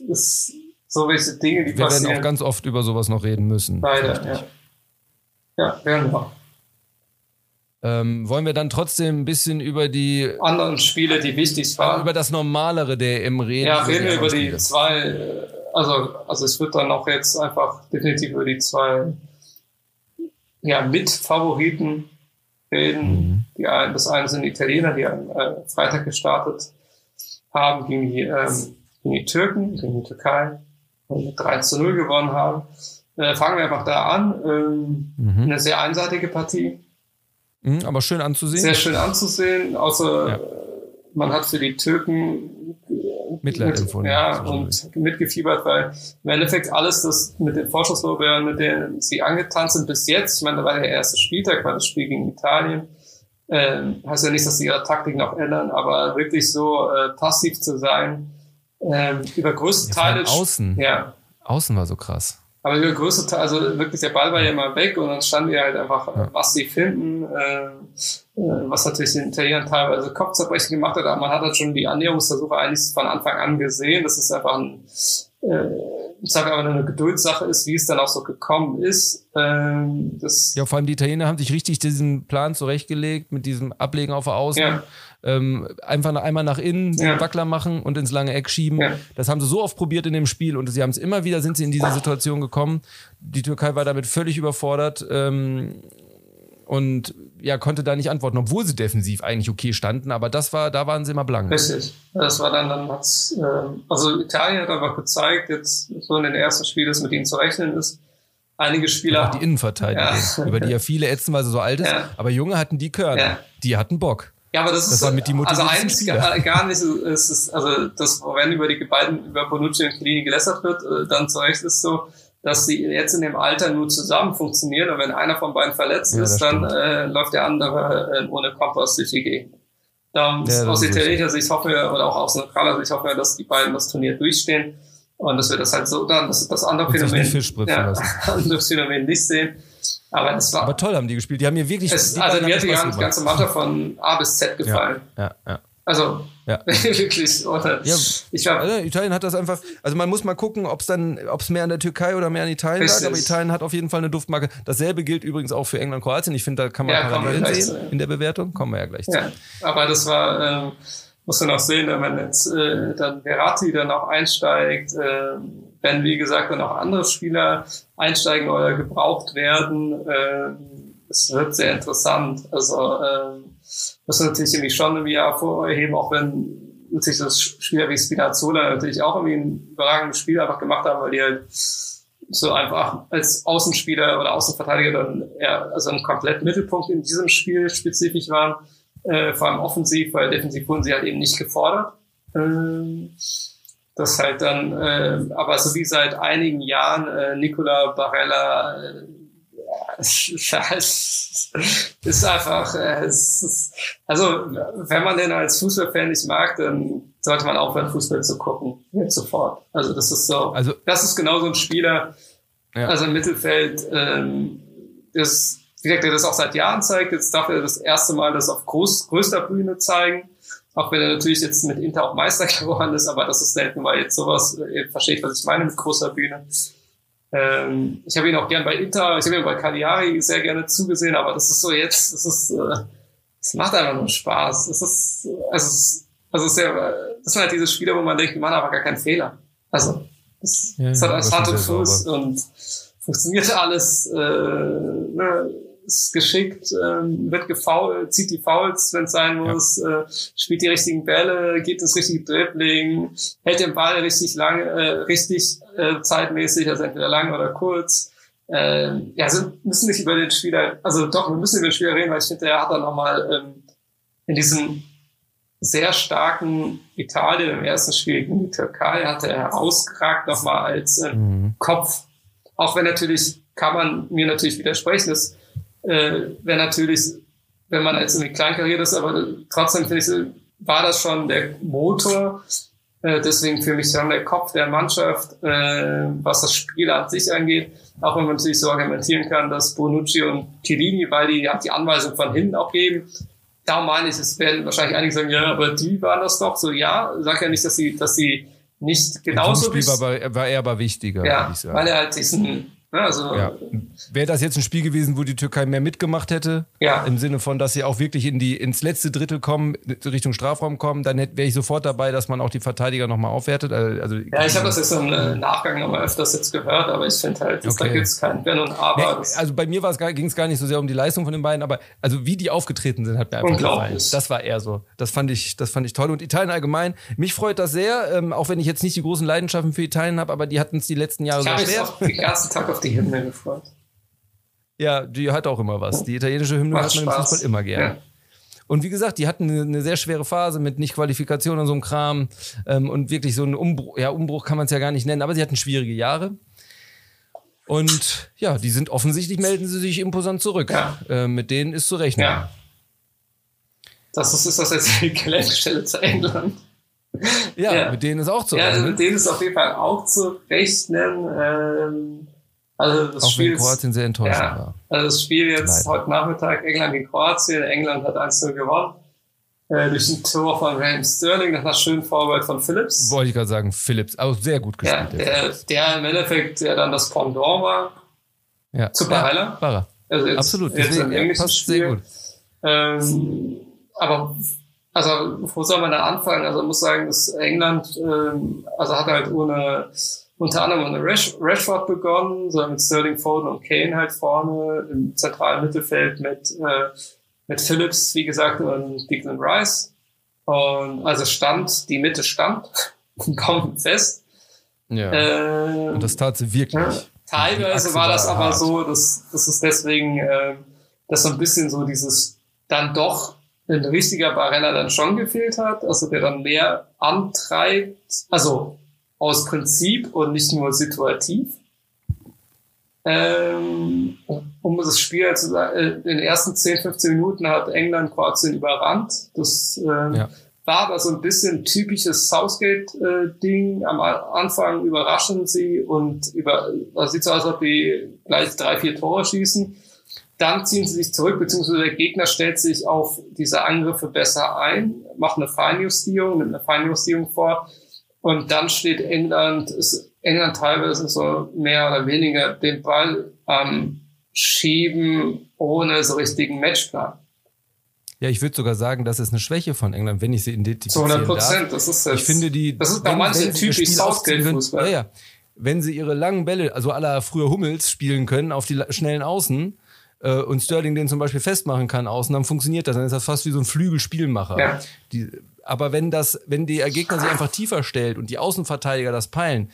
äh, ist so welche Dinge, die wir passieren. Wir werden auch ganz oft über sowas noch reden müssen. Leider, ja. Ja, werden wir. Ähm, wollen wir dann trotzdem ein bisschen über die anderen Spiele, die wichtig waren, über das Normalere der im Reden? Ja, reden wir über die Spiele. zwei. Also, also es wird dann auch jetzt einfach definitiv über die zwei ja, Mitfavoriten reden. Mhm. Die, das eine sind Italiener, die am äh, Freitag gestartet haben gegen die, ähm, gegen die Türken, gegen die Türkei und mit 3 zu 0 gewonnen haben. Äh, fangen wir einfach da an. Ähm, mhm. Eine sehr einseitige Partie. Mhm, aber schön anzusehen. Sehr schön anzusehen, außer ja. man hat für die Türken Mitleid mit, empfunden. Ja, und mitgefiebert, weil im Endeffekt alles das mit den Vorschusslorbeeren, mit denen sie angetanzt sind bis jetzt, ich meine, da war der erste Spieltag, war das Spiel gegen Italien, ähm, heißt ja nicht, dass sie ihre Taktik noch ändern, aber wirklich so äh, passiv zu sein, ähm, über größte ja, Teile. Außen. Ja. Außen war so krass. Aber über größte Teile, also wirklich der Ball war ja immer weg und dann standen die halt einfach, was sie finden, äh, äh, was natürlich den Italienern teilweise Kopfzerbrechen gemacht hat, aber man hat halt schon die Annäherungsversuche eigentlich von Anfang an gesehen. Das ist einfach ein, äh, ich sage aber eine Geduldssache ist, wie es dann auch so gekommen ist. Ähm, das ja, vor allem die Italiener haben sich richtig diesen Plan zurechtgelegt mit diesem Ablegen auf Außen. Ja. Ähm, einfach einmal nach innen ja. Wackler machen und ins lange Eck schieben. Ja. Das haben sie so oft probiert in dem Spiel und sie haben es immer wieder, sind sie in diese Situation gekommen. Die Türkei war damit völlig überfordert. Ähm, und ja, konnte da nicht antworten, obwohl sie defensiv eigentlich okay standen, aber das war, da waren sie immer blank. Richtig. Das war dann, dann hat's, äh, also Italien hat einfach gezeigt, jetzt so in den ersten Spielen, dass mit ihnen zu rechnen ist. Einige Spieler. Ja, die Innenverteidigung, ja. über die ja viele ätzen, weil sie so alt ist, ja. aber Junge hatten die Körner. Die hatten Bock. Ja, aber das, das ist war mit die also eins gar, gar nicht es ist, also das, wenn über die beiden, über Bonucci und Chiellini gelästert wird, äh, dann zu Recht ist so, dass sie jetzt in dem Alter nur zusammen funktionieren und wenn einer von beiden verletzt ja, ist, dann äh, läuft der andere äh, ohne Kompass durch die Gegend. Darum ja, aus italienischer Sicht hoffe oder auch aus neutraler Sicht hoffe dass die beiden das Turnier durchstehen und dass wir das halt so dann, dass das andere Phänomen, ja, das Phänomen nicht sehen. Aber das war. Aber toll haben die gespielt. Die haben mir wirklich. Es, also mir hat die ganze, ganze Mannschaft von A bis Z gefallen. Ja, ja. ja. Also ja. wirklich. Oder ja, ich glaub, also Italien hat das einfach. Also man muss mal gucken, ob es dann, ob es mehr an der Türkei oder mehr an Italien lag. Aber Italien hat auf jeden Fall eine Duftmarke. Dasselbe gilt übrigens auch für England, Kroatien. Ich finde, da kann man ja, Parallelen sehen zu, in der Bewertung. Kommen wir ja gleich ja, zu. Aber das war, äh, muss man auch sehen, wenn jetzt äh, dann Verratti dann auch einsteigt, äh, wenn wie gesagt dann auch andere Spieler einsteigen oder gebraucht werden. Äh, es wird sehr interessant. Also äh, das ist natürlich irgendwie schon irgendwie hervorheben, auch wenn natürlich das Spieler wie Spinazzola natürlich auch irgendwie ein überragendes Spiel einfach gemacht haben, weil die halt so einfach als Außenspieler oder Außenverteidiger dann eher also ein komplett Mittelpunkt in diesem Spiel spezifisch waren, äh, vor allem offensiv, weil defensiv wurden sie halt eben nicht gefordert. Ähm, das halt dann, äh, aber so wie seit einigen Jahren äh, Nicola Barella äh, es ist einfach, äh, es ist, also wenn man den als Fußballfan nicht mag, dann sollte man aufhören, Fußball zu gucken. Jetzt sofort. Also das ist so, also, das ist genau so ein Spieler, ja. also im Mittelfeld, ähm, das, wie gesagt, der das auch seit Jahren zeigt, jetzt darf er das erste Mal das auf groß, größter Bühne zeigen. Auch wenn er natürlich jetzt mit Inter auch Meister geworden ist, aber das ist selten, weil jetzt sowas, ihr versteht, was ich meine mit großer Bühne. Ähm, ich habe ihn auch gern bei Inter, ich habe ihn bei Cagliari sehr gerne zugesehen, aber das ist so jetzt, das ist, äh, es macht einfach nur Spaß. Es ist, also, es, also sehr, das sind halt diese Spieler, wo man denkt, die machen aber gar keinen Fehler. Also, es, ja, es hat alles Hand und Fuß und funktioniert alles. Äh, ne, ist geschickt, ähm, wird gefault, zieht die Fouls, wenn es sein muss, ja. äh, spielt die richtigen Bälle, geht ins richtige Dribbling, hält den Ball richtig lang, äh, richtig äh, zeitmäßig, also entweder lang oder kurz. Äh, ja, also müssen nicht über den Spieler, also doch, wir müssen über den Spieler reden, weil ich finde, er hat dann nochmal ähm, in diesem sehr starken Italien im ersten Spiel gegen die Türkei hat er herausgeragt nochmal als äh, mhm. Kopf. Auch wenn natürlich, kann man mir natürlich widersprechen, dass äh, wäre natürlich, wenn man jetzt irgendwie kleinkariert ist, aber trotzdem finde ich, war das schon der Motor. Äh, deswegen für mich schon der Kopf der Mannschaft, äh, was das Spiel an sich angeht. Auch wenn man natürlich so argumentieren kann, dass Bonucci und Chiellini, weil die ja die Anweisung von hinten auch geben, da meine ich, es werden wahrscheinlich einige sagen, ja, aber die waren das doch so. Ja, sag ja nicht, dass sie, dass sie nicht genauso Spiel war, war er aber wichtiger, ja, weil er halt diesen Also, ja. Wäre das jetzt ein Spiel gewesen, wo die Türkei mehr mitgemacht hätte, ja. im Sinne von, dass sie auch wirklich in die, ins letzte Drittel kommen, Richtung Strafraum kommen, dann wäre ich sofort dabei, dass man auch die Verteidiger nochmal aufwertet. Äh, also, ja, ich habe das jetzt im äh, Nachgang nochmal öfters jetzt gehört, aber ich finde halt, okay. da gibt es kein Wenn und Aber. Nee, also bei mir ging es gar nicht so sehr um die Leistung von den beiden, aber also wie die aufgetreten sind, hat mir einfach gefallen. Das war eher so. Das fand ich, das fand ich toll. Und Italien allgemein, mich freut das sehr, ähm, auch wenn ich jetzt nicht die großen Leidenschaften für Italien habe, aber die hatten es die letzten Jahre ich so schwer. Ich habe den ersten Tag auf die Hymne gefreut. Ja, die hat auch immer was. Die italienische Hymne hat man im Fußball immer gerne. Ja. Und wie gesagt, die hatten eine, sehr schwere Phase mit Nicht-Qualifikation und so einem Kram. Ähm, und wirklich so ein Umbruch, ja, Umbruch kann man es ja gar nicht nennen, aber sie hatten schwierige Jahre. Und ja, die sind offensichtlich, melden sie sich imposant zurück. Ja. Äh, mit denen ist zu rechnen. Ja. Das ist, ist das jetzt die Gelenkstelle zu England. Ja, ja, mit denen ist auch zu rechnen. Ja, mit denen ist auf jeden Fall auch zu rechnen. Ähm, also das auch Spiel wenn Kroatien sehr enttäuscht ja, war. Also das Spiel jetzt Leider. heute Nachmittag England gegen Kroatien. England hat 1-0 gewonnen. Äh, durch ein Tor von Raheem Sterling nach einer schönen Vorarbeit von Phillips. Wollte ich gerade sagen, Phillips. Auch sehr gut gespielt. Ja, der, der im Endeffekt der dann das Pendant war ja. zu Barella. Ja, war. Also jetzt, Absolut, jetzt Deswegen, passt Spiel. sehr gut. Ähm, aber also wo soll man da anfangen? Also ich muss sagen, dass England ähm, also hat halt ohne unter anderem Rash, Rashford begonnen, sondern mit Sterling Foden und Kane halt vorne im zentralen Mittelfeld mit äh, mit Phillips, wie gesagt, und Declan Rice. Und also stand, die Mitte stand, kaum fest. Ja. Äh, und das tat sie wirklich. Ja, teilweise war das aber hart. so, dass, dass es deswegen, äh, dass so ein bisschen so dieses dann doch ein richtiger Barella dann schon gefehlt hat, also der dann mehr antreibt, also aus Prinzip und nicht nur situativ. Ähm, um das Spiel zu sagen, äh, in den ersten 10, 15 Minuten hat England Kroatien überrannt. Das ähm, ja. war aber so ein bisschen typisches Southgate-Ding. Am Anfang überraschen sie und über, also sieht so aus, als ob die gleich drei, vier Tore schießen. Dann ziehen sie sich zurück, beziehungsweise der Gegner stellt sich auf diese Angriffe besser ein, macht eine Feinjustierung, nimmt eine Feinjustierung vor. Und dann steht England, ist England teilweise so mehr oder weniger den Ball am Schieben ohne so richtigen Matchplan. Ja, ich würde sogar sagen, das ist eine Schwäche von England, wenn ich sie identifizieren Zu 100 Prozent, das ist jetzt, Ich finde die, das ist bei manchen typisch Southgate-Fußball. Ja, ja. Wenn sie ihre langen Bälle, also aller früher Hummels spielen können auf die schnellen Außen, äh, und Sterling den zum Beispiel festmachen kann außen, dann funktioniert das. Dann ist das fast wie so ein Flügelspielmacher. Ja. Die, aber wenn das, wenn der Gegner sich einfach tiefer stellt und die Außenverteidiger das peilen,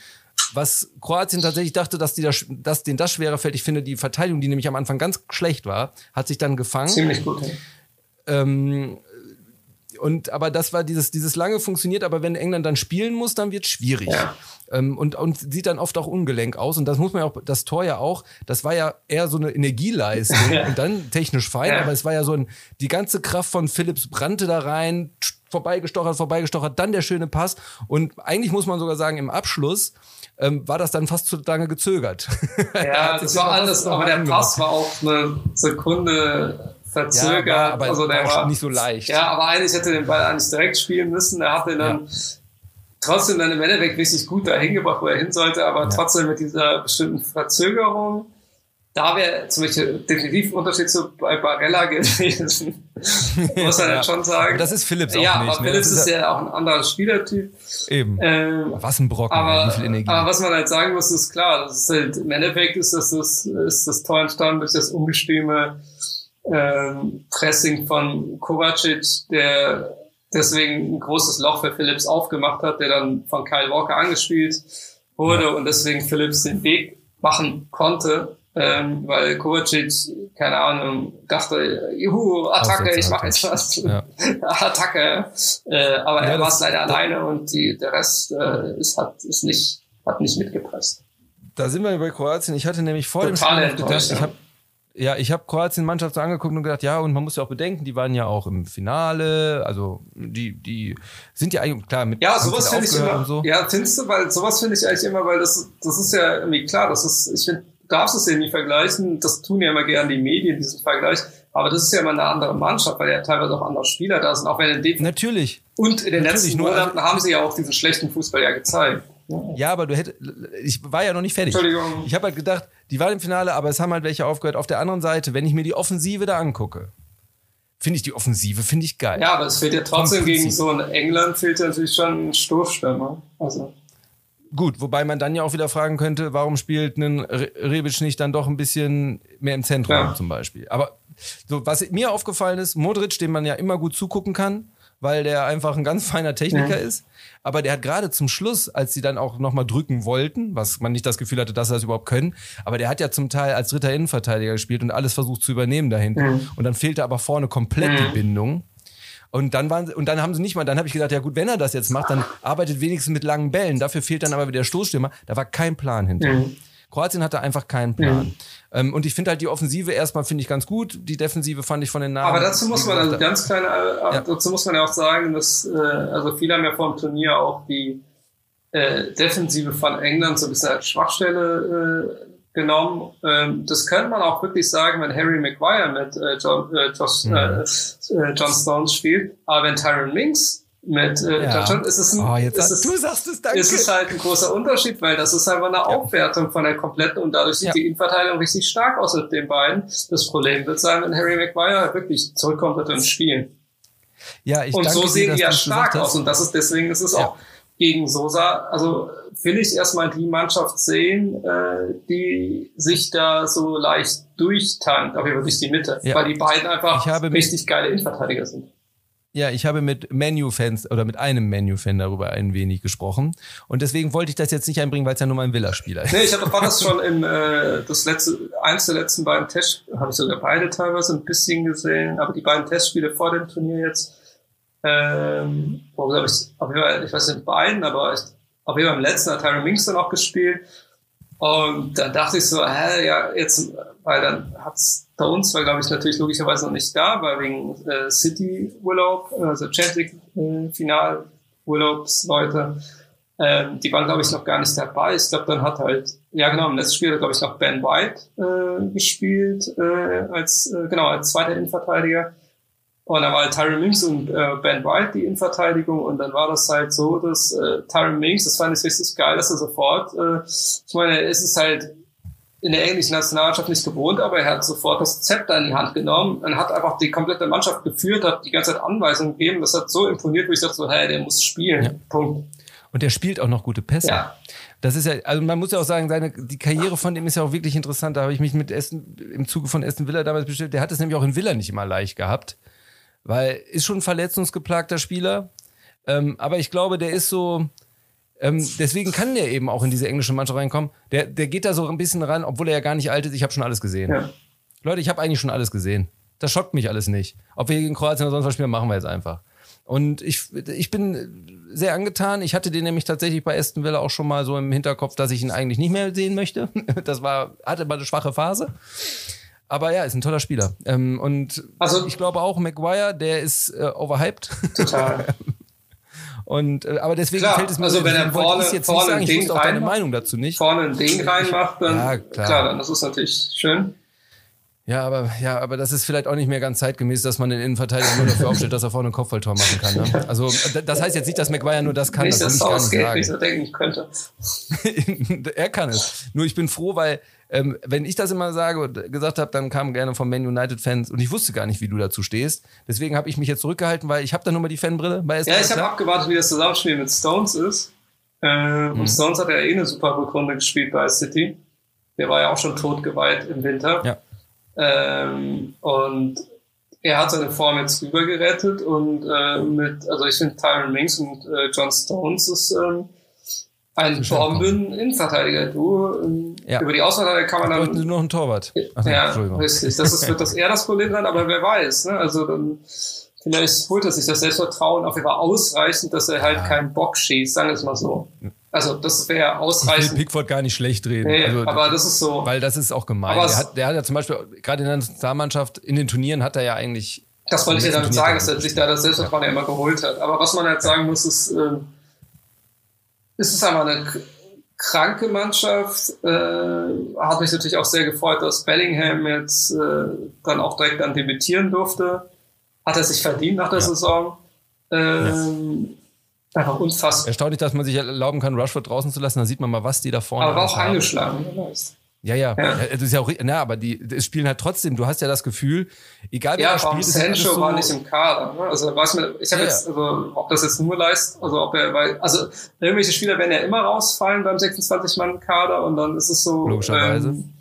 was Kroatien tatsächlich dachte, dass, die das, dass denen das schwerer fällt. Ich finde, die Verteidigung, die nämlich am Anfang ganz schlecht war, hat sich dann gefangen. Ziemlich gut. Ähm, und aber das war dieses, dieses lange funktioniert, aber wenn England dann spielen muss, dann wird es schwierig. Ja. Ähm, und, und sieht dann oft auch ungelenk aus. Und das muss man ja auch, das Tor ja auch, das war ja eher so eine Energieleistung und dann technisch fein, ja. aber es war ja so ein, die ganze Kraft von Philips brannte da rein, vorbeigestochert, vorbeigestochert, dann der schöne Pass. Und eigentlich muss man sogar sagen, im Abschluss ähm, war das dann fast zu lange gezögert. Ja, das war alles, aber der Pass war auch eine Sekunde verzögert. Ja, aber also der war nicht so leicht. Ja, aber eigentlich hätte den Ball eigentlich direkt spielen müssen. Er hat den dann ja. trotzdem dann im Endeffekt richtig gut dahin gebracht, wo er hin sollte, aber ja. trotzdem mit dieser bestimmten Verzögerung da wäre zum Beispiel definitiv ein Unterschied zu bei Barella gewesen. Muss man ja. schon sagen. das ist Philips auch ja, nicht. Ja, aber Philips ist, ist ja auch ein anderer Spielertyp. Eben. Ähm, was ein Brocken, aber, wie viel Energie. Aber was man halt sagen muss, ist klar, das ist halt, im Endeffekt ist das, das, ist das Tor entstanden durch das ungestüme ähm, Pressing von Kovacic, der deswegen ein großes Loch für Philips aufgemacht hat, der dann von Kyle Walker angespielt wurde ja. und deswegen Philips den Weg machen konnte ähm, weil Kovacic, keine Ahnung, dachte, juhu, Attacke, ich mache jetzt was. Ja. Attacke. Äh, aber ja, er war es leider alleine und die, der Rest äh, ist, hat, ist nicht, hat nicht mitgepresst. Da sind wir bei Kroatien. Ich hatte nämlich vor Total dem Spiel gedacht, ich habe ja, ich habe Kroatien Mannschaft so angeguckt und gedacht, ja, und man muss ja auch bedenken, die waren ja auch im Finale, also die, die sind ja eigentlich klar mit. Ja, sowas finde ich immer. So. Ja, findest du, weil sowas finde ich eigentlich immer, weil das, das ist ja irgendwie klar, das ist, ich finde, darfst es ja nicht vergleichen. Das tun ja immer gerne die Medien, diesen Vergleich. Aber das ist ja immer eine andere Mannschaft, weil ja teilweise auch andere Spieler da sind, auch wenn in dem Natürlich. Und in den Natürlich, letzten Monaten haben sie ja auch diesen schlechten Fußball ja gezeigt. Ja, aber du hättest, ich war ja noch nicht fertig. Entschuldigung. Ich habe halt gedacht, die waren im Finale, aber es haben halt welche aufgehört. Auf der anderen Seite, wenn ich mir die Offensive da angucke, finde ich die Offensive, finde ich geil. Ja, aber es fehlt ja trotzdem gegen so ein England fehlt ja natürlich schon ein Stoßstürmer. Also. Gut, wobei man dann ja auch wieder fragen könnte, warum spielt ein Rebic nicht dann doch ein bisschen mehr im Zentrum ja. zum Beispiel. Aber so, was mir aufgefallen ist, Modric, dem man ja immer gut zugucken kann, weil der einfach ein ganz feiner Techniker ja. ist. Aber der hat gerade zum Schluss, als sie dann auch nochmal drücken wollten, was man nicht das Gefühl hatte, dass sie das überhaupt können, aber der hat ja zum Teil als dritter Innenverteidiger gespielt und alles versucht zu übernehmen dahinter. Mhm. Und dann fehlte aber vorne komplett die Bindung. Und dann waren und dann haben sie nicht mal, dann habe ich gesagt, ja gut, wenn er das jetzt macht, dann arbeitet wenigstens mit langen Bällen. Dafür fehlt dann aber wieder der Stoßstürmer. Da war kein Plan hinter. Mhm. Kroatien hatte einfach keinen Plan. Mhm. Ähm, und ich finde halt die Offensive erstmal finde ich ganz gut. Die Defensive fand ich von den Namen. Aber dazu muss man also ganz kleine, äh, ja. dazu muss man ja auch sagen, dass äh, also viele haben ja vor dem Turnier auch die äh, Defensive von England so ein bisschen als Schwachstelle äh, genommen. Ähm, das könnte man auch wirklich sagen, wenn Harry Maguire mit äh, John, äh, Josh, mhm. äh, John Stones spielt. Aber wenn Tyron Minks mit äh, ja. Deutschland ist es ein, oh, jetzt ist es, du sagst es, danke. ist es halt ein großer Unterschied, weil das ist einfach eine ja. Aufwertung von der kompletten und dadurch sieht ja. die Innenverteidigung richtig stark aus mit den beiden. Das Problem wird sein, wenn Harry Maguire wirklich zurückkommt und ins Spiel. Ja, ich und so sehen die ja stark aus und das ist deswegen ist es auch gegen Sosa, also will ich erstmal die Mannschaft sehen, äh, die sich da so leicht durchtankt, aber wirklich die Mitte, weil die beiden einfach richtig geile Innenverteidiger sind. Ja, ich habe mit Menu-Fans oder mit einem Menu-Fan darüber ein wenig gesprochen. Und deswegen wollte ich das jetzt nicht einbringen, weil es ja nur mein Villa-Spieler ist. Nee, ich habe war das schon im äh, das letzte, eins der letzten beiden Tests, habe ich sogar beide teilweise ein bisschen gesehen, aber die beiden Testspiele vor dem Turnier jetzt, ähm, wo glaube ich, auf jeden Fall, ich weiß nicht beiden, aber ich, auf jeden Fall im letzten hat Tyron Minks dann auch gespielt. Und dann dachte ich so, hä, ja, jetzt, weil dann hat's bei uns war, glaube ich, natürlich logischerweise noch nicht da, weil wegen äh, City-Urlaub, also Champions League-Final-Urlaubsleute, ähm, die waren, glaube ich, noch gar nicht dabei. Ich glaube, dann hat halt, ja genau, im letzten Spiel hat, glaube ich, noch Ben White äh, gespielt, äh, als, äh, genau, als zweiter Innenverteidiger. Und dann war halt Tyron Minks und äh, Ben White die Innenverteidigung und dann war das halt so, dass äh, Tyron Minks, das fand ich richtig geil, dass er sofort, äh, ich meine, es ist halt in der englischen Nationalmannschaft nicht gewohnt, aber er hat sofort das Zepter in die Hand genommen und hat einfach die komplette Mannschaft geführt, hat die ganze Zeit Anweisungen gegeben. Das hat so imponiert, wo ich dachte so, hey, der muss spielen. Ja. Punkt. Und der spielt auch noch gute Pässe. Ja. Das ist ja, also man muss ja auch sagen, seine, die Karriere von dem ist ja auch wirklich interessant. Da habe ich mich mit Essen, im Zuge von Aston Villa damals bestellt. Der hat es nämlich auch in Villa nicht immer leicht gehabt. Weil ist schon ein verletzungsgeplagter Spieler. Ähm, aber ich glaube, der ist so, ähm, deswegen kann der eben auch in diese englische Mannschaft reinkommen. Der, der geht da so ein bisschen ran, obwohl er ja gar nicht alt ist. Ich habe schon alles gesehen. Ja. Leute, ich habe eigentlich schon alles gesehen. Das schockt mich alles nicht. Ob wir gegen Kroatien oder sonst was spielen, machen wir jetzt einfach. Und ich, ich bin sehr angetan. Ich hatte den nämlich tatsächlich bei Aston Villa auch schon mal so im Hinterkopf, dass ich ihn eigentlich nicht mehr sehen möchte. Das war, hatte mal eine schwache Phase. Aber ja, ist ein toller Spieler. Ähm, und also, ich glaube auch, Maguire, der ist äh, overhyped. Total. Und, äh, aber deswegen klar, fällt es mir also wenn er vorne, jetzt vorne sagen, ein Ding auch deine Meinung dazu nicht. Vorne ein Ding reinmacht, dann, ja, klar. klar, dann das ist natürlich schön. Ja, aber, ja, aber das ist vielleicht auch nicht mehr ganz zeitgemäß, dass man den Innenverteidiger nur dafür aufstellt, dass er vorne ein Kopfballtor machen kann. Ne? Also, das heißt jetzt nicht, dass McGuire nur das kann. Nicht, das will ich gar nicht sagen. Nicht so denken ich könnte. er kann es. Nur ich bin froh, weil ähm, wenn ich das immer sage und gesagt habe, dann kamen gerne von Man United Fans und ich wusste gar nicht, wie du dazu stehst. Deswegen habe ich mich jetzt zurückgehalten, weil ich habe da nur mal die Fanbrille bei Ja, ich habe abgewartet, wie das Zusammenspiel mit Stones ist. Äh, mhm. Und Stones hat ja eh eine super Rückrunde gespielt bei City. Der war ja auch schon totgeweiht im Winter. Ja. Ähm, und er hat seine Form jetzt rübergerettet und äh, mit, also ich finde Tyron Minks und äh, John Stones ist ähm, ein Bomben-Innenverteidiger. Du, ähm, ja. über die Auswahl kann man dann. nur noch ein Torwart. Ach, ja, richtig. Das ist, wird das eher das Problem sein, aber wer weiß, ne? Also dann, vielleicht holt er sich das Selbstvertrauen auf jeden Fall ausreichend, dass er halt ja. keinen Bock schießt, sagen wir es mal so. Also das wäre ausreichend. Ich will Pickford gar nicht schlecht reden. Nee, also, aber das ist so. Weil das ist auch gemein. Der hat, der hat ja zum Beispiel, gerade in der Nationalmannschaft, in den Turnieren hat er ja eigentlich. Das wollte ich ja damit sagen, dass er sich da das Selbstvertrauen ja. immer geholt hat. Aber was man halt sagen muss, ist, äh, ist es einfach eine kranke Mannschaft. Äh, hat mich natürlich auch sehr gefreut, dass Bellingham jetzt äh, dann auch direkt dann debütieren durfte. Hat er sich verdient nach der ja. Saison. Ähm, Einfach unfassbar. Erstaunlich, dass man sich erlauben kann, Rushford draußen zu lassen. Da sieht man mal, was die da vorne Aber war auch angeschlagen. Ja, ja, ja. Das ist ja auch, na, aber die, das spielen halt trotzdem, du hast ja das Gefühl, egal wer ja, spielt, Sancho so war nicht im Kader. Ne? Also, weiß man, ich habe ja, jetzt, also, ob das jetzt nur leist, also ob er, weil, also, irgendwelche Spieler werden ja immer rausfallen beim 26-Mann-Kader und dann ist es so, logischerweise. Ähm,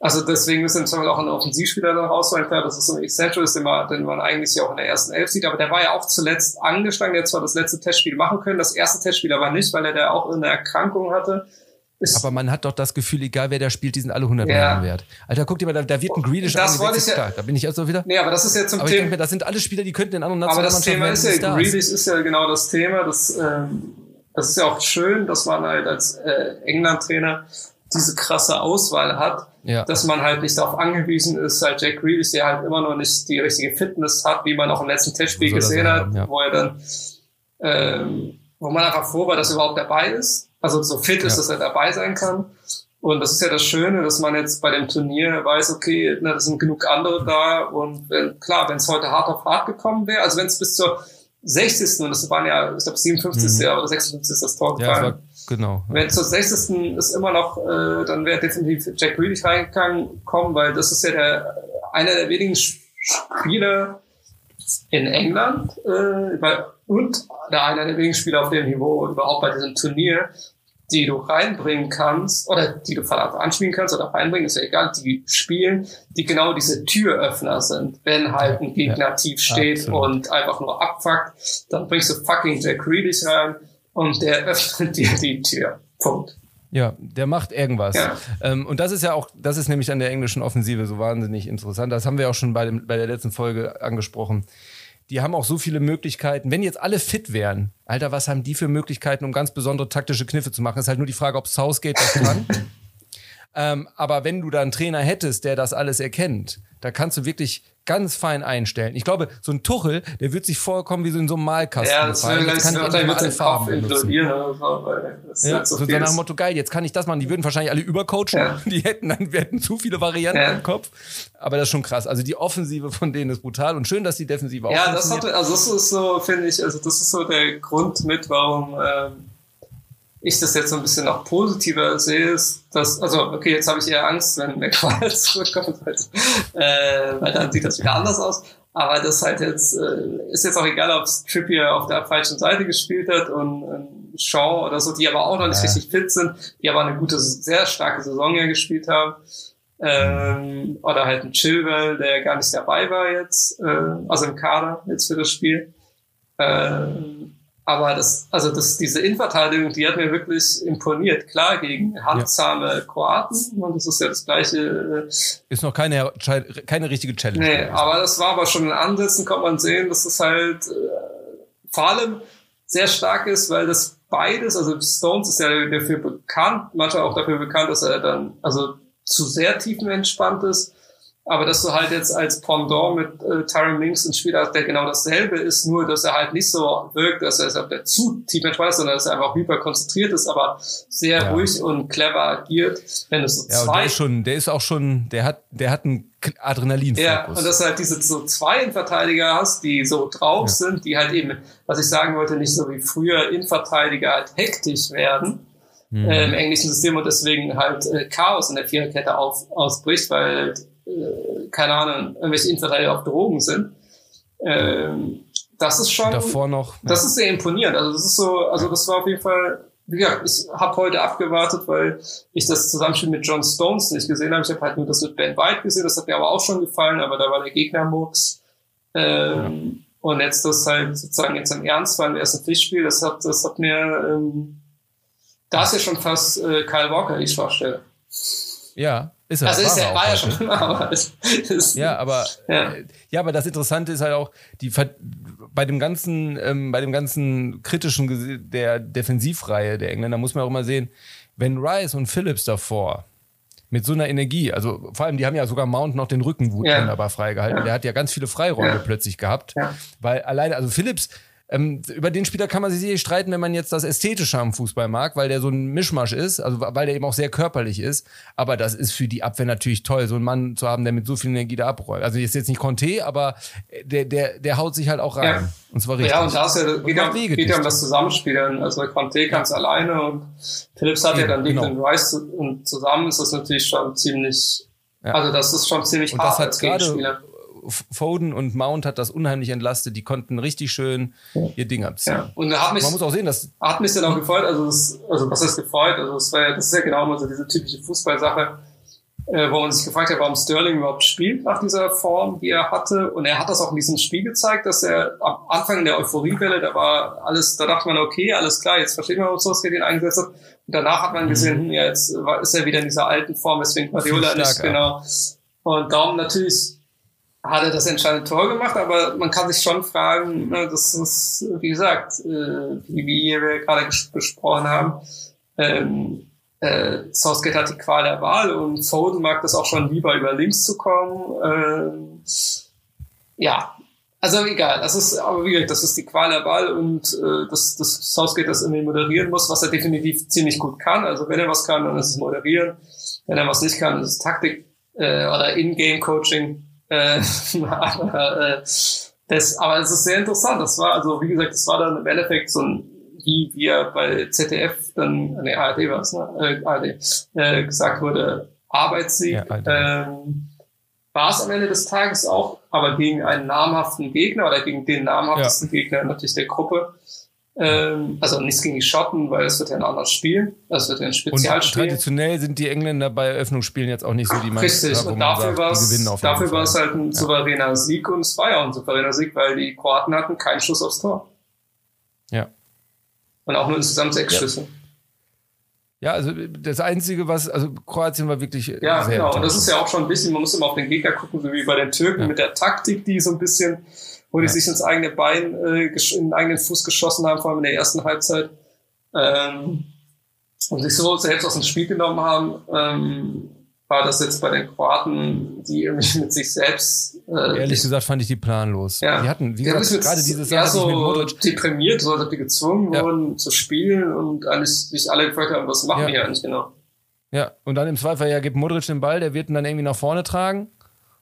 also deswegen müssen zum Beispiel auch ein Offensivspieler da rausfallen. Klar, das ist so ein Essential, den man, den man eigentlich ja auch in der ersten Elf sieht, aber der war ja auch zuletzt angeschlagen, der hat zwar das letzte Testspiel machen können, das erste Testspiel aber nicht, weil er da auch eine Erkrankung hatte. Aber man hat doch das Gefühl, egal wer da spielt, die sind alle 100 ja. Millionen wert. Alter, guck dir mal, da, da wird ein Greedish das wollte ich ja, Da bin ich also wieder. Nee, aber das ist ja zum aber Thema. Mir, das sind alle Spieler, die könnten in anderen Nationalmannschaften Aber das Thema ist ja, Greedish ist ja genau das Thema. Das, ähm, das ist ja auch schön, dass man halt als äh, England-Trainer diese krasse Auswahl hat, ja. dass man halt nicht darauf angewiesen ist, halt Jack Grealish, der halt immer noch nicht die richtige Fitness hat, wie man auch im letzten Testspiel gesehen hat, ja. wo er dann, ähm, wo man einfach froh war, dass er überhaupt dabei ist, also so fit ist, ja. dass er dabei sein kann. Und das ist ja das Schöne, dass man jetzt bei dem Turnier weiß, okay, na, da sind genug andere da und wenn, klar, wenn es heute hart auf hart gekommen wäre, also wenn es bis zur 60. und das waren ja, ich glaube 57. Mhm. oder 56. ist das Tor gefallen. Ja, Genau. Wenn zur 60. ist immer noch, äh, dann wäre definitiv Jack Grealish reingekommen, weil das ist ja der einer der wenigen Spieler in England äh, und der einer der wenigen Spieler auf dem Niveau überhaupt bei diesem Turnier, die du reinbringen kannst oder die du anspielen kannst oder reinbringen, ist ja egal, die spielen, die genau diese Türöffner sind. Wenn halt ein Gegner ja, tief steht absolut. und einfach nur abfuckt, dann bringst du fucking Jack Grealish rein und der öffnet dir die Tür. Punkt. Ja, der macht irgendwas. Ja. Ähm, und das ist ja auch, das ist nämlich an der englischen Offensive so wahnsinnig interessant. Das haben wir auch schon bei, dem, bei der letzten Folge angesprochen. Die haben auch so viele Möglichkeiten. Wenn jetzt alle fit wären, Alter, was haben die für Möglichkeiten, um ganz besondere taktische Kniffe zu machen? Ist halt nur die Frage, ob Southgate das kann. ähm, aber wenn du da einen Trainer hättest, der das alles erkennt, da kannst du wirklich ganz fein einstellen. Ich glaube, so ein Tuchel, der wird sich vorkommen wie so in so einem Malkasten. Ja, das. Jetzt kann ich alle mit Farben implodieren. Ja, so, so nach dem Motto, geil, jetzt kann ich das machen. Die würden wahrscheinlich alle übercoachen. Ja. Die hätten dann, wir hätten zu viele Varianten ja. im Kopf. Aber das ist schon krass. Also die Offensive von denen ist brutal und schön, dass die Defensive auch Ja, das hat, also das ist so, finde ich, also das ist so der Grund mit, warum, ähm, ich das jetzt so ein bisschen noch positiver sehe, ist, dass, also, okay, jetzt habe ich eher Angst, wenn McFarlane zurückkommt, weil, äh, weil dann sieht das wieder anders aus. Aber das halt jetzt, äh, ist jetzt auch egal, ob Trippier auf der falschen Seite gespielt hat und äh, Shaw oder so, die aber auch noch nicht ja. richtig fit sind, die aber eine gute, sehr starke Saison ja gespielt haben. Ähm, oder halt ein Chilwell, der gar nicht dabei war jetzt, äh, also im Kader jetzt für das Spiel. Ähm, aber das, also das, diese Innenverteidigung, die hat mir wirklich imponiert. Klar, gegen handsame ja. Kroaten. Und das ist ja das gleiche. Äh, ist noch keine, keine richtige Challenge. Nee, aber das war aber schon in Ansätzen, kommt man sehen, dass es halt äh, vor allem sehr stark ist, weil das beides, also Stones ist ja dafür bekannt, manchmal auch dafür bekannt, dass er dann also zu sehr tiefenentspannt ist. Aber dass du halt jetzt als Pendant mit äh, Tyron Minks einen Spieler hast, der genau dasselbe ist, nur dass er halt nicht so wirkt, dass er der zu tief ist, sondern dass er einfach hyper konzentriert ist, aber sehr ja. ruhig und clever agiert. Wenn du so ja, zwei. Der ist schon, der ist auch schon, der hat, der hat einen adrenalin -Fokus. Ja, und dass du halt diese so zwei Innenverteidiger hast, die so drauf ja. sind, die halt eben, was ich sagen wollte, nicht so wie früher Innenverteidiger halt hektisch werden. Mhm. Äh, im englischen System und deswegen halt äh, Chaos in der Viererkette auf, ausbricht, weil äh, keine Ahnung, irgendwelche Innenverteidiger auf Drogen sind. Ähm, das ist schon. Davor noch. Ja. Das ist sehr imponierend. Also das ist so, also das war auf jeden Fall. Wie gesagt, ich habe heute abgewartet, weil ich das Zusammenspiel mit John Stones nicht gesehen habe. Ich habe halt nur das mit Ben White gesehen, das hat mir aber auch schon gefallen, aber da war der Gegner Murks. Ähm, ja. Und jetzt das halt sozusagen jetzt im Ernstfall im ersten Pflichtspiel, das hat, das hat mir, ähm, da ist ja schon fast äh, Kyle Walker die Schwachstelle. Ja, ist er. Also ist er, war ja schon immer, aber ist, ja, aber ja. Äh, ja. aber das Interessante ist halt auch die bei dem ganzen ähm, bei dem ganzen kritischen der Defensivreihe der Engländer muss man auch immer sehen, wenn Rice und Phillips davor mit so einer Energie, also vor allem die haben ja sogar Mount noch den Rücken ja. wunderbar freigehalten. Ja. Der hat ja ganz viele Freiräume plötzlich gehabt, weil alleine also Phillips ähm, über den Spieler kann man sich sicherlich streiten, wenn man jetzt das Ästhetische am Fußball mag, weil der so ein Mischmasch ist, also weil der eben auch sehr körperlich ist. Aber das ist für die Abwehr natürlich toll, so einen Mann zu haben, der mit so viel Energie da abräumt. Also ist jetzt nicht Conte, aber der, der, der haut sich halt auch rein. Ja. Und zwar richtig. Ja, und da ist ja, geht ja um das Zusammenspielen. Also Conte kann es alleine und Philips hat ja, ja dann Declan genau. Rice und zusammen ist das natürlich schon ziemlich, ja. also das ist schon ziemlich und hart als Gegenspieler. Foden und Mount hat das unheimlich entlastet. Die konnten richtig schön ihr Ding abziehen. Ja. Und hat mich, man muss auch sehen, dass hat mich dann auch gefreut. Also, das, also was ist gefreut? Also das, war ja, das ist ja genau immer so diese typische Fußballsache, äh, wo man sich gefragt hat, warum Sterling überhaupt spielt nach dieser Form, die er hatte. Und er hat das auch in diesem Spiel gezeigt, dass er am Anfang in der Euphoriewelle, da war alles, da dachte man, okay, alles klar, jetzt versteht man, warum Solskjaer den eingesetzt hat. Und danach hat man mhm. gesehen, hm, ja, jetzt ist er wieder in dieser alten Form, weswegen Guardiola nicht, genau. Und darum natürlich hat er das entscheidende Tor gemacht, aber man kann sich schon fragen, ne, das ist, wie gesagt, äh, wie wir gerade besprochen haben, ähm, äh, Southgate hat die Qual der Wahl und Foden mag das auch schon lieber über links zu kommen. Ähm, ja, also egal, das ist, aber wie gesagt, das ist die Qual der Wahl und äh, dass, dass Southgate das irgendwie moderieren muss, was er definitiv ziemlich gut kann. Also wenn er was kann, dann ist es moderieren. Wenn er was nicht kann, ist es Taktik äh, oder In-Game-Coaching. Äh, aber, äh, das, aber es ist sehr interessant. Das war, also wie gesagt, das war dann im Endeffekt so ein, wie wir bei ZDF dann, nee, ARD war es, ne? Äh, ARD, äh, gesagt wurde, Arbeitssieg. Ja, ähm, war es am Ende des Tages auch, aber gegen einen namhaften Gegner oder gegen den namhaftesten ja. Gegner natürlich der Gruppe. Ähm, also nichts gegen die Schotten, weil es wird ja ein anderes Spiel. Es wird ja ein Spezialspiel. Und traditionell sind die Engländer bei Eröffnungsspielen jetzt auch nicht so die meisten. Richtig, und dafür war es dafür war es halt ein souveräner ja. Sieg und es war ja auch ein souveräner Sieg, weil die Kroaten hatten keinen Schuss aufs Tor. Ja. Und auch nur insgesamt sechs ja. Schüsse. Ja, also das Einzige, was, also Kroatien war wirklich. Ja, sehr genau. Und das ist ja auch schon ein bisschen, man muss immer auf den Gegner gucken, so wie bei den Türken ja. mit der Taktik, die so ein bisschen wo die sich ins eigene Bein, äh, in den eigenen Fuß geschossen haben, vor allem in der ersten Halbzeit. Ähm, und sich so selbst aus dem Spiel genommen haben, ähm, war das jetzt bei den Kroaten, die irgendwie mit sich selbst. Äh, Ehrlich gesagt fand ich die planlos. Ja. Die hatten, wie gesagt, mit, gerade diese Sache. Ja, so deprimiert, so ob die gezwungen ja. wurden zu spielen und eigentlich sich alle gefragt haben, was machen ja. die eigentlich genau. Ja, und dann im Zweifel, ja, gibt Modric den Ball, der wird ihn dann irgendwie nach vorne tragen.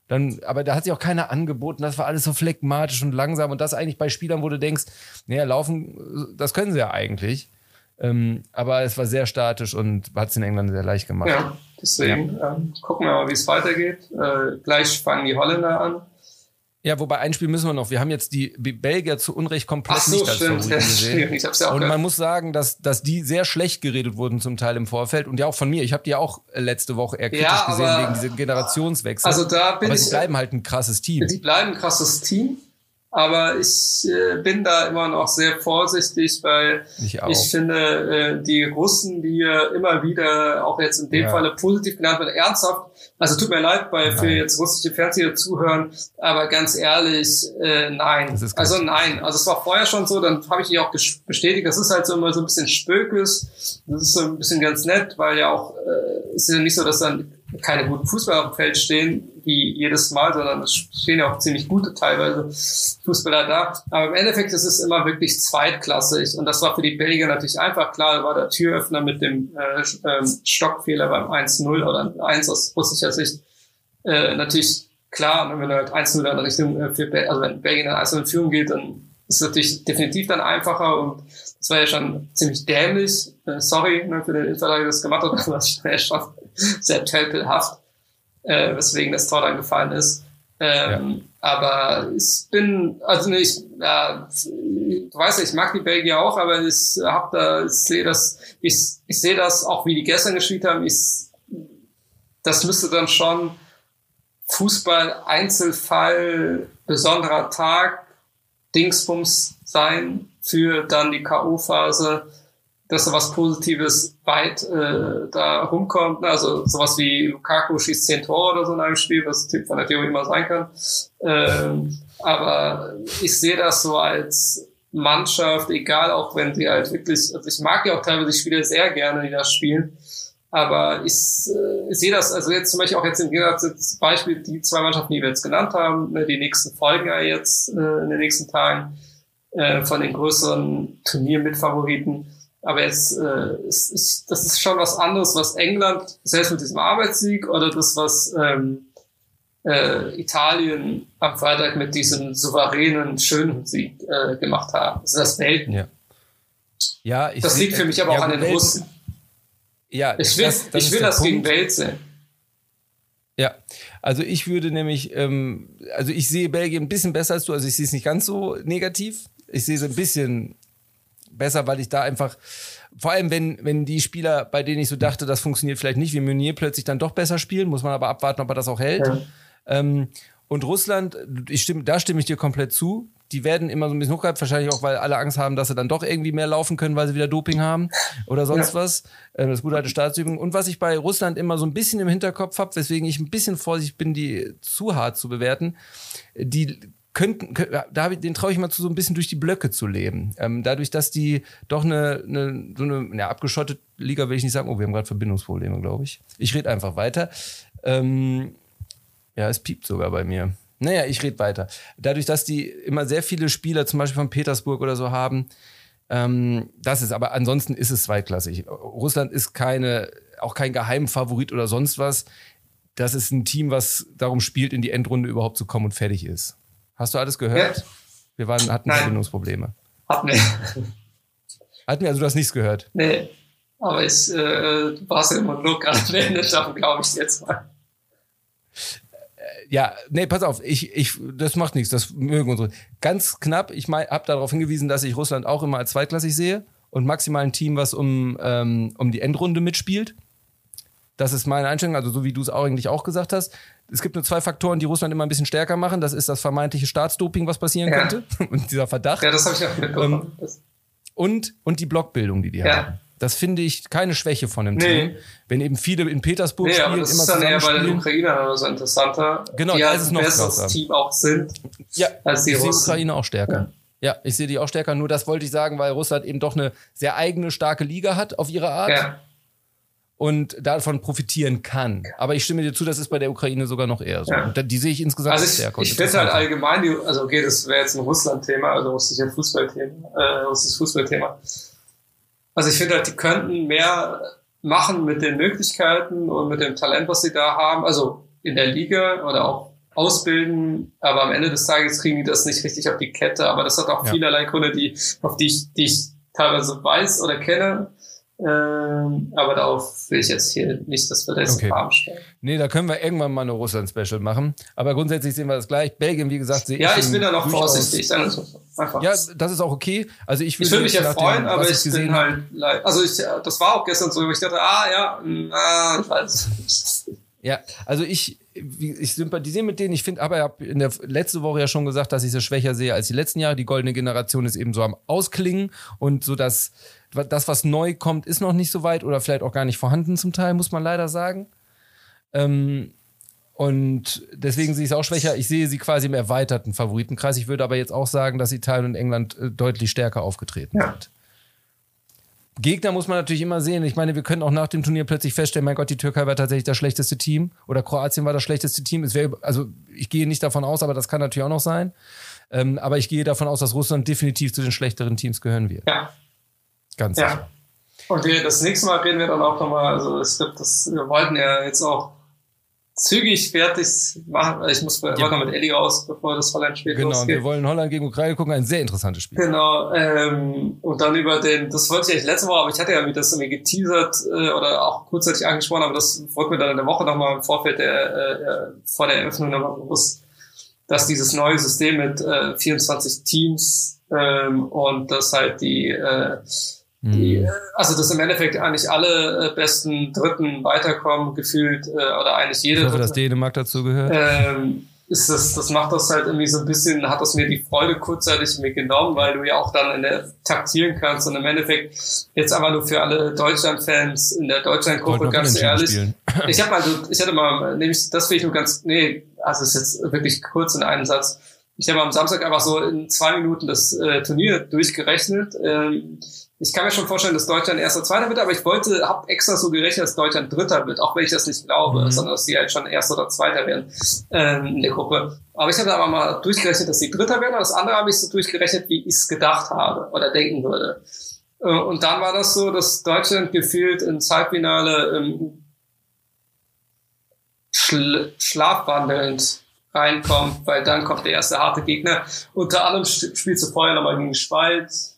Dann, aber da hat sich auch keiner angeboten. Das war alles so phlegmatisch und langsam. Und das eigentlich bei Spielern, wo du denkst, naja, laufen, das können sie ja eigentlich. Ähm, aber es war sehr statisch und hat es in England sehr leicht gemacht. Ja, deswegen ja. Ähm, gucken wir mal, wie es weitergeht. Äh, gleich fangen die Holländer an. Ja, wobei ein Spiel müssen wir noch. Wir haben jetzt die Belgier zu Unrecht komplett so, nicht stimmt. Favorit gesehen. Ich hab's ja auch und man muss sagen, dass, dass die sehr schlecht geredet wurden zum Teil im Vorfeld und ja auch von mir. Ich habe die auch letzte Woche eher kritisch ja, gesehen wegen diesem Generationswechsel. Also da bin aber ich, sie bleiben halt ein krasses Team. Die bleiben ein krasses Team. Aber ich äh, bin da immer noch sehr vorsichtig, weil ich, ich finde, äh, die Russen, die ja immer wieder, auch jetzt in dem ja. Falle positiv genannt werden, ernsthaft, also tut mir leid, weil für jetzt russische Fernseher zuhören, aber ganz ehrlich, äh, nein. Also nein. Also es war vorher schon so, dann habe ich die auch bestätigt, das ist halt so immer so ein bisschen Spökes. Das ist so ein bisschen ganz nett, weil ja auch, äh, es ist ja nicht so, dass dann keine guten Fußballer auf dem Feld stehen, wie jedes Mal, sondern es stehen ja auch ziemlich gute teilweise Fußballer da. Aber im Endeffekt ist es immer wirklich zweitklassig. Und das war für die Belgier natürlich einfach klar. Da war der Türöffner mit dem äh, äh, Stockfehler beim 1-0 oder 1 aus russischer Sicht äh, natürlich klar. Und wenn du halt 1-0 in Richtung, äh, für, also wenn Belgien dann 1 in Führung geht, dann ist es natürlich definitiv dann einfacher und das war ja schon ziemlich dämlich. Äh, sorry ne, für den Innenverteidiger, der das gemacht hat, aber das war ja schon sehr tölpelhaft, äh, weswegen das Tor dann gefallen ist. Ähm, ja. Aber ich bin, also ich, ja, du weißt ja, ich mag die Belgier auch, aber ich hab da, ich sehe das, ich, ich sehe das auch, wie die gestern gespielt haben. Ich, das müsste dann schon Fußball, Einzelfall, besonderer Tag, Dingsbums sein für dann die K.O.-Phase dass da was Positives weit äh, da rumkommt. Also sowas wie Lukaku schießt zehn Tore oder so in einem Spiel, was Typ von der Theorie immer sein kann. Ähm, aber ich sehe das so als Mannschaft, egal auch wenn sie halt wirklich, also ich mag ja auch teilweise Spiele sehr gerne, die das spielen. Aber ich, äh, ich sehe das, also jetzt zum Beispiel auch jetzt im Gegensatz Beispiel, die zwei Mannschaften, die wir jetzt genannt haben, ne, die nächsten Folgen ja jetzt äh, in den nächsten Tagen, äh, von den größeren Turniermitfavoriten. Aber jetzt äh, ist, ist, das ist schon was anderes, was England, selbst mit diesem Arbeitssieg, oder das, was ähm, äh, Italien am Freitag mit diesem souveränen, schönen Sieg äh, gemacht haben. Das ist das Welten. Ja. Ja, ich das liegt für mich aber ja, auch an den Welten, Russen. Ja, ich will das, das, ich will das gegen Welt sehen. Ja, also ich würde nämlich, ähm, also ich sehe Belgien ein bisschen besser als du, also ich sehe es nicht ganz so negativ. Ich sehe es ein bisschen besser, weil ich da einfach, vor allem wenn, wenn die Spieler, bei denen ich so dachte, das funktioniert vielleicht nicht, wie Meunier plötzlich dann doch besser spielen, muss man aber abwarten, ob er das auch hält. Ja. Ähm, und Russland, ich stimme, da stimme ich dir komplett zu die werden immer so ein bisschen hochgehalten, wahrscheinlich auch, weil alle Angst haben, dass sie dann doch irgendwie mehr laufen können, weil sie wieder Doping haben oder sonst ja. was. Ähm, das gute alte Staatsübung. Und was ich bei Russland immer so ein bisschen im Hinterkopf habe, weswegen ich ein bisschen vorsichtig bin, die zu hart zu bewerten, die könnten, da den traue ich mal zu, so ein bisschen durch die Blöcke zu leben. Ähm, dadurch, dass die doch eine, eine so eine ja, abgeschottet Liga will ich nicht sagen, oh, wir haben gerade Verbindungsprobleme, glaube ich. Ich rede einfach weiter. Ähm, ja, es piept sogar bei mir. Naja, ich rede weiter. Dadurch, dass die immer sehr viele Spieler, zum Beispiel von Petersburg oder so haben, ähm, das ist, aber ansonsten ist es zweitklassig. Russland ist keine, auch kein Geheimfavorit oder sonst was. Das ist ein Team, was darum spielt, in die Endrunde überhaupt zu kommen und fertig ist. Hast du alles gehört? Ja. Wir waren, hatten Nein. Verbindungsprobleme. Hatten wir. Hatten wir, also du hast nichts gehört? Nee. Aber ich, äh, du warst ja immer nur gerade beendet, darum glaube ich jetzt mal ja, nee, pass auf, ich, ich, das macht nichts, das mögen unsere. Ganz knapp, ich habe darauf hingewiesen, dass ich Russland auch immer als zweitklassig sehe und maximal ein Team, was um, ähm, um die Endrunde mitspielt. Das ist meine Einstellung, also so wie du es eigentlich auch gesagt hast. Es gibt nur zwei Faktoren, die Russland immer ein bisschen stärker machen. Das ist das vermeintliche Staatsdoping, was passieren ja. könnte. Und dieser Verdacht. Ja, das habe ich auch mitbekommen. Ähm, und, und die Blockbildung, die die ja. haben. Das finde ich keine Schwäche von dem nee. Team. Wenn eben viele in Petersburg nee, spielen, aber das immer ist dann eher bei den Ukrainern so interessanter. Genau, die da ist es noch besseres Team auch sind. Ja, als die ich sehe Ukraine auch stärker. Ja. ja, ich sehe die auch stärker. Nur das wollte ich sagen, weil Russland eben doch eine sehr eigene, starke Liga hat auf ihre Art. Ja. Und davon profitieren kann. Aber ich stimme dir zu, das ist bei der Ukraine sogar noch eher so. Ja. Und die sehe ich insgesamt also ich, stärker. Ich finde halt allgemein, also okay, das wäre jetzt ein Russland-Thema, also russisches Fußballthema, äh, russisches Fußballthema. Also ich finde halt, die könnten mehr machen mit den Möglichkeiten und mit dem Talent, was sie da haben. Also in der Liga oder auch ausbilden, aber am Ende des Tages kriegen die das nicht richtig auf die Kette. Aber das hat auch ja. vielerlei Gründe, die, auf die ich, die ich teilweise weiß oder kenne. Ähm, aber darauf will ich jetzt hier nicht das Verletzte okay. Farm stellen. Nee, da können wir irgendwann mal eine Russland-Special machen. Aber grundsätzlich sehen wir das gleich. Belgien, wie gesagt, sehe ja, ich. Ja, ich bin da noch vorsichtig. Einfach. Ja, das ist auch okay. Also ich, ich würde mich ja freuen, dem, aber ich, bin halt, also ich, das war auch gestern so, ich dachte, ah ja, ich weiß. Ja, also ich, ich sympathisiere mit denen. Ich finde, aber ich habe in der letzte Woche ja schon gesagt, dass ich sie schwächer sehe als die letzten Jahre. Die goldene Generation ist eben so am Ausklingen und so dass das, was neu kommt, ist noch nicht so weit oder vielleicht auch gar nicht vorhanden zum Teil, muss man leider sagen. Ähm, und deswegen sehe ich es auch schwächer. Ich sehe sie quasi im erweiterten Favoritenkreis. Ich würde aber jetzt auch sagen, dass Italien und England äh, deutlich stärker aufgetreten ja. sind. Gegner muss man natürlich immer sehen. Ich meine, wir können auch nach dem Turnier plötzlich feststellen, mein Gott, die Türkei war tatsächlich das schlechteste Team oder Kroatien war das schlechteste Team. Es wäre, also ich gehe nicht davon aus, aber das kann natürlich auch noch sein. Ähm, aber ich gehe davon aus, dass Russland definitiv zu den schlechteren Teams gehören wird. Ja, Ganz ja. sicher. Und wir, das nächste Mal reden wir dann auch nochmal, also es gibt das, wir wollten ja jetzt auch zügig fertig machen. Ich muss ja. noch mit Ellie raus, bevor das Holland-Spiel genau, losgeht. Genau, wir wollen Holland gegen Ukraine gucken, ein sehr interessantes Spiel. Genau, ähm, und dann über den, das wollte ich eigentlich letzte Woche, aber ich hatte ja mir das irgendwie geteasert äh, oder auch kurzzeitig angesprochen, aber das wurde mir dann in der Woche nochmal im Vorfeld der, äh, vor der Eröffnung nochmal bewusst, dass dieses neue System mit äh, 24 Teams ähm, und dass halt die äh, die, mhm. also dass im Endeffekt eigentlich alle äh, besten Dritten weiterkommen, gefühlt, äh, oder eigentlich jede. Ich hoffe, dass Dänemark dazu gehört. Ähm, ist das, das macht das halt irgendwie so ein bisschen, hat das mir die Freude kurzzeitig mir genommen, weil du ja auch dann in der taktieren kannst und im Endeffekt jetzt aber nur für alle Deutschland-Fans in der Deutschland-Gruppe, ganz ehrlich. Ich habe also, ich hatte mal, nämlich, das finde ich nur ganz, nee, also ist jetzt wirklich kurz in einem Satz. Ich habe am Samstag einfach so in zwei Minuten das äh, Turnier durchgerechnet. Ähm, ich kann mir schon vorstellen, dass Deutschland erster, zweiter wird, aber ich wollte, habe extra so gerechnet, dass Deutschland dritter wird, auch wenn ich das nicht glaube, mhm. sondern dass sie halt schon erster oder zweiter werden ähm, in der Gruppe. Aber ich habe aber mal durchgerechnet, dass sie dritter werden. Und das andere habe ich so durchgerechnet, wie ich es gedacht habe oder denken würde. Äh, und dann war das so, dass Deutschland gefühlt ins Halbfinale ähm, schl schlafwandelnd reinkommt, weil dann kommt der erste harte Gegner. Unter anderem spielst du vorher nochmal gegen Schweiz,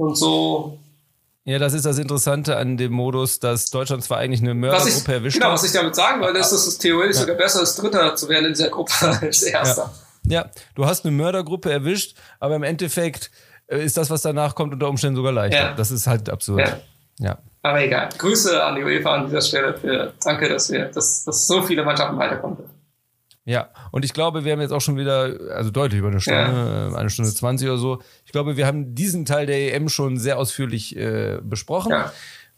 und so. Ja, das ist das Interessante an dem Modus, dass Deutschland zwar eigentlich eine Mördergruppe erwischt genau, hat. Was ich damit sagen wollte, ist, dass es theoretisch ja. sogar besser ist, Dritter zu werden in dieser Gruppe als Erster. Ja. ja, du hast eine Mördergruppe erwischt, aber im Endeffekt äh, ist das, was danach kommt, unter Umständen sogar leichter. Ja. Das ist halt absurd. Ja. ja. Aber egal. Grüße an die UEFA an dieser Stelle. Für, danke, dass wir, dass, dass so viele Mannschaften weiterkommen. Ja, und ich glaube, wir haben jetzt auch schon wieder, also deutlich über eine Stunde, ja. eine Stunde 20 oder so. Ich glaube, wir haben diesen Teil der EM schon sehr ausführlich äh, besprochen. Ja.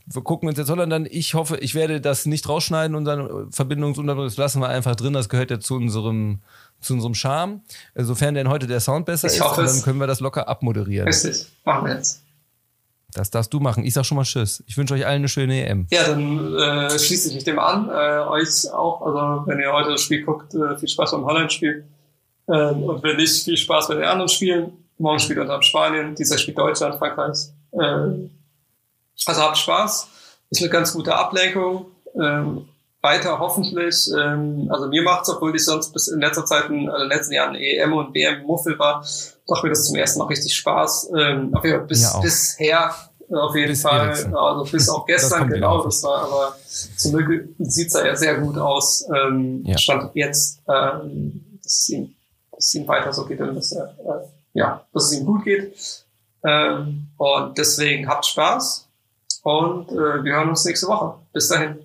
Wir gucken uns jetzt Holland an. Ich hoffe, ich werde das nicht rausschneiden, unseren Verbindungsunterbrüche. Das lassen wir einfach drin. Das gehört ja zu unserem, zu unserem Charme. Sofern denn heute der Sound besser ich ist, dann können wir das locker abmoderieren. Richtig, machen wir jetzt. Das darfst du machen. Ich sag schon mal Tschüss. Ich wünsche euch allen eine schöne EM. Ja, dann äh, schließe ich mich dem an. Äh, euch auch. Also wenn ihr heute das Spiel guckt, äh, viel Spaß beim Holland-Spiel. Ähm, und wenn nicht, viel Spaß bei den anderen Spielen. Morgen spielt unter Spanien, dieser spielt Deutschland, Frankreich. Ähm, also habt Spaß. Ist eine ganz gute Ablenkung. Ähm, weiter hoffentlich. Ähm, also mir macht's, obwohl ich sonst bis in letzter Zeit, also in den letzten Jahren EM und WM Muffel war, macht mir das zum ersten Mal richtig Spaß. Ähm, auf jeden Fall bis, bisher auf jeden bis Fall. Eriksen. Also bis auch gestern, das genau, das war aber zum Glück sieht's da ja sehr gut aus. Ähm, ja. Stand jetzt, ähm, dass es ihm, dass es ihm weiter so geht und dass er, äh, ja, dass es ihm gut geht. Ähm, und deswegen habt Spaß und äh, wir hören uns nächste Woche. Bis dahin.